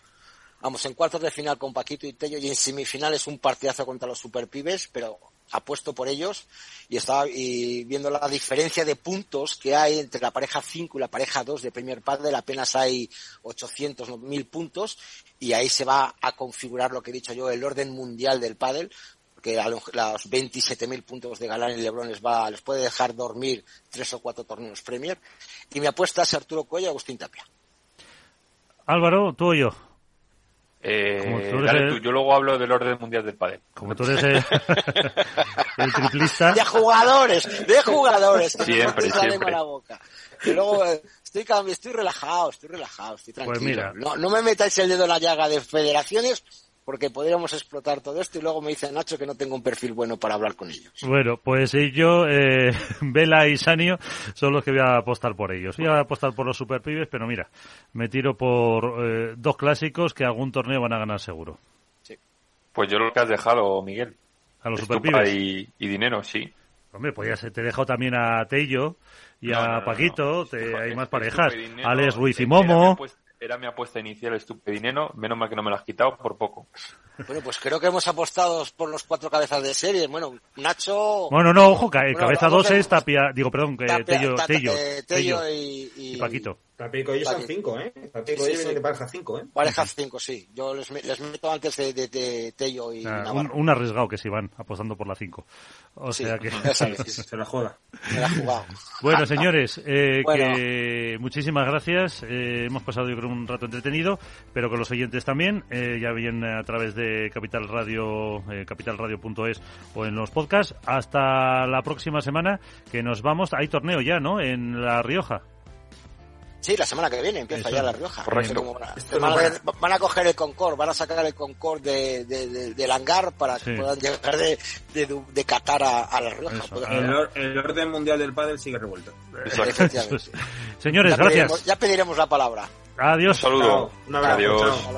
vamos, en cuartos de final con Paquito y Tello y en semifinales un partidazo contra los superpibes, pero apuesto por ellos y estaba y viendo la diferencia de puntos que hay entre la pareja 5 y la pareja 2 de Premier Padel apenas hay 800 mil puntos y ahí se va a configurar lo que he dicho yo el orden mundial del pádel que a los 27.000 puntos de Galán y Lebron les, va, les puede dejar dormir tres o cuatro torneos Premier. Y mi apuesta es Arturo Cuello y Agustín Tapia. Álvaro, tú o yo. Eh, yo luego hablo del orden mundial del pádel. Como tú eres el, triplista. De jugadores, de jugadores. siempre, siempre. La boca. Y luego eh, estoy, estoy relajado, estoy relajado, estoy pues tranquilo. Pues mira. no, no me metáis el dedo en la llaga de federaciones porque podríamos explotar todo esto y luego me dice Nacho que no tengo un perfil bueno para hablar con ellos. Bueno, pues yo, eh, Vela y Sanio son los que voy a apostar por ellos. Voy a apostar por los superpibes, pero mira, me tiro por eh, dos clásicos que algún torneo van a ganar seguro. Sí. Pues yo lo que has dejado, Miguel. A los superpibes. Y, y dinero, sí. Hombre, pues ya te he dejado también a Tello y a Paquito, te, hay más parejas. Alex Ruiz y Momo. Era mi apuesta inicial, estupidinero. Menos mal que no me lo has quitado por poco. Bueno, pues creo que hemos apostado por los cuatro cabezas de serie. Bueno, Nacho. Bueno, no, ojo, cabeza dos es Tapia. Digo, perdón, que Tello, Tello, Tello, y, y, Paquito. Tapico y son cinco, ¿eh? Tapico sí, sí. de pareja cinco, ¿eh? Pareja cinco, sí. Yo les, les meto antes de, de, Tello y ah, un, arriesgado que se van apostando por la cinco. O sea que... se la juega. Se la ha jugado. Bueno, señores, eh, que muchísimas gracias. Eh, hemos pasado, yo creo, un rato entretenido, pero con los oyentes también. Eh, ya bien a través de Capital Radio, eh, capitalradio.es o en los podcasts. Hasta la próxima semana, que nos vamos. Hay torneo ya, ¿no? En La Rioja. Sí, la semana que viene empieza ya La Rioja. Correcto. van, a, coger el Concord, van a sacar el Concord de, del hangar para que puedan llegar de, de, Qatar a, La Rioja. El, orden mundial del pádel sigue revuelto. Señores, gracias. ya pediremos la palabra. Adiós. Un saludo. Adiós.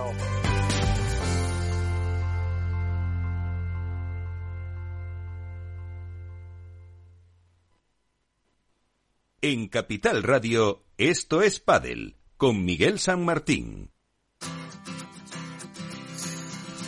En Capital Radio, esto es Padel, con Miguel San Martín.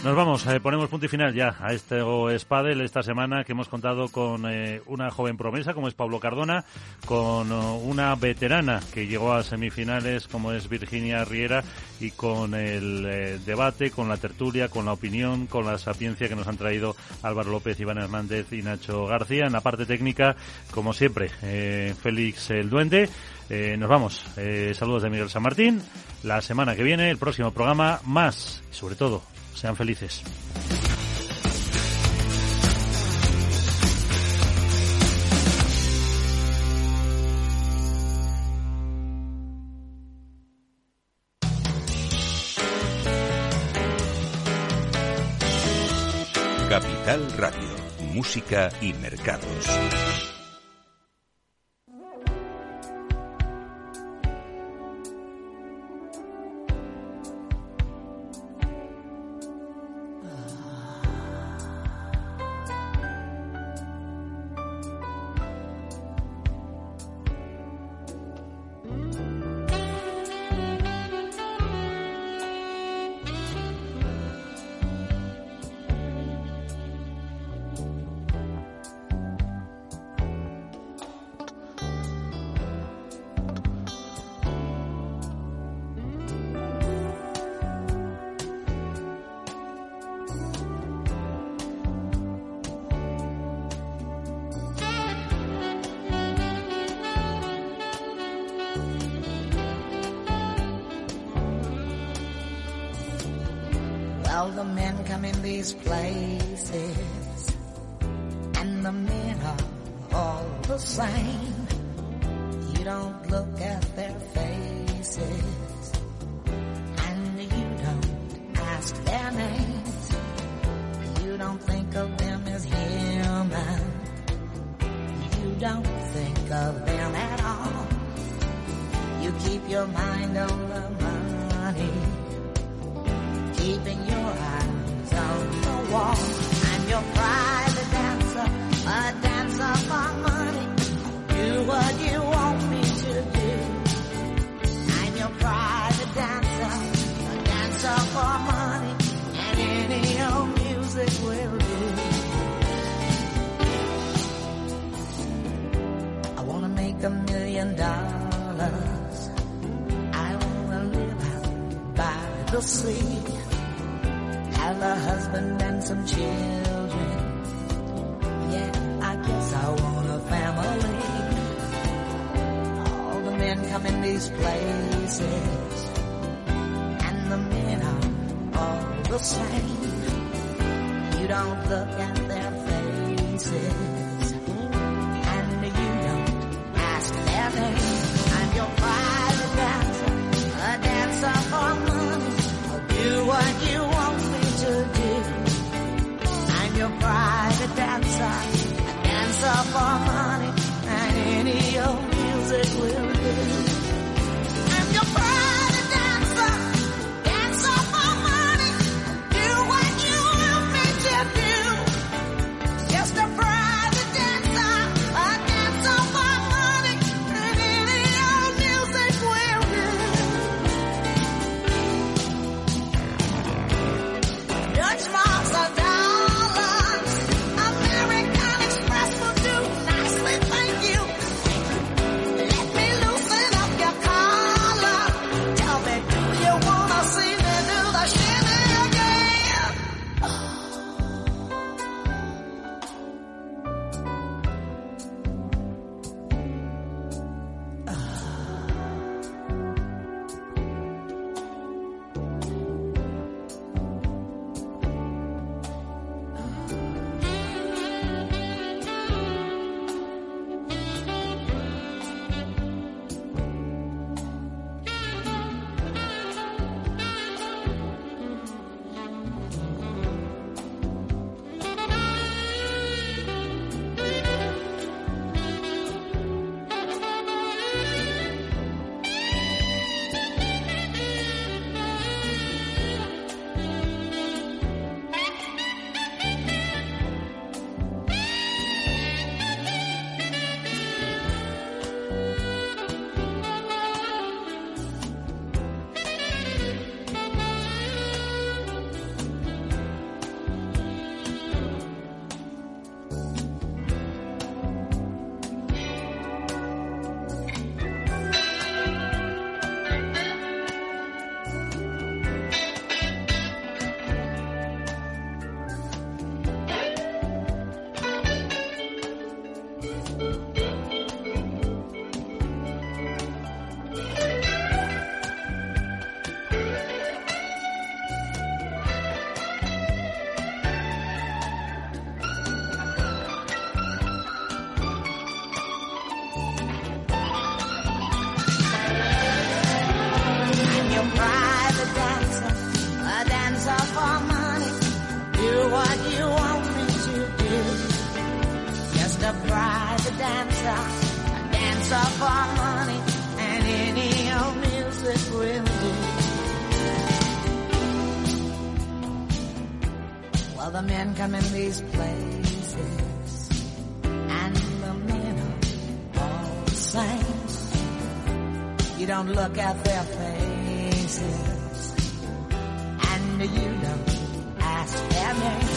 Nos vamos, eh, ponemos punto y final ya a este Spadel esta semana que hemos contado con eh, una joven promesa como es Pablo Cardona, con uh, una veterana que llegó a semifinales como es Virginia Riera y con el eh, debate, con la tertulia, con la opinión, con la sapiencia que nos han traído Álvaro López, Iván Hernández y Nacho García. En la parte técnica, como siempre, Félix el Duende. nos vamos. saludos de Miguel San Martín. La semana que viene, el próximo programa, más, sobre todo, sean felices. Capital Radio, Música y Mercados. come in these places and the men are all the saints. You don't look at their faces and you don't ask their names.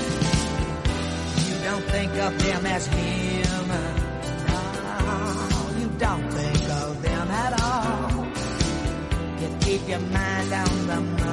You don't think of them as human. No, you don't think of them at all. You keep your mind on the money.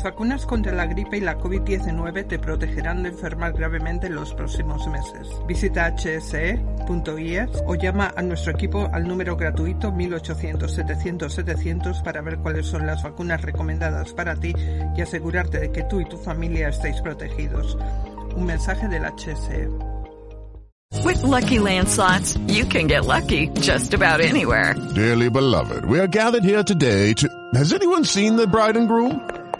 Las vacunas contra la gripe y la COVID-19 te protegerán de enfermar gravemente en los próximos meses. Visita hse.es o llama a nuestro equipo al número gratuito 1800-700-700 para ver cuáles son las vacunas recomendadas para ti y asegurarte de que tú y tu familia estéis protegidos. Un mensaje del HSE. With Lucky Land slots, you can get lucky just about anywhere. Dearly beloved, we are gathered here today to. Has anyone seen the bride and groom?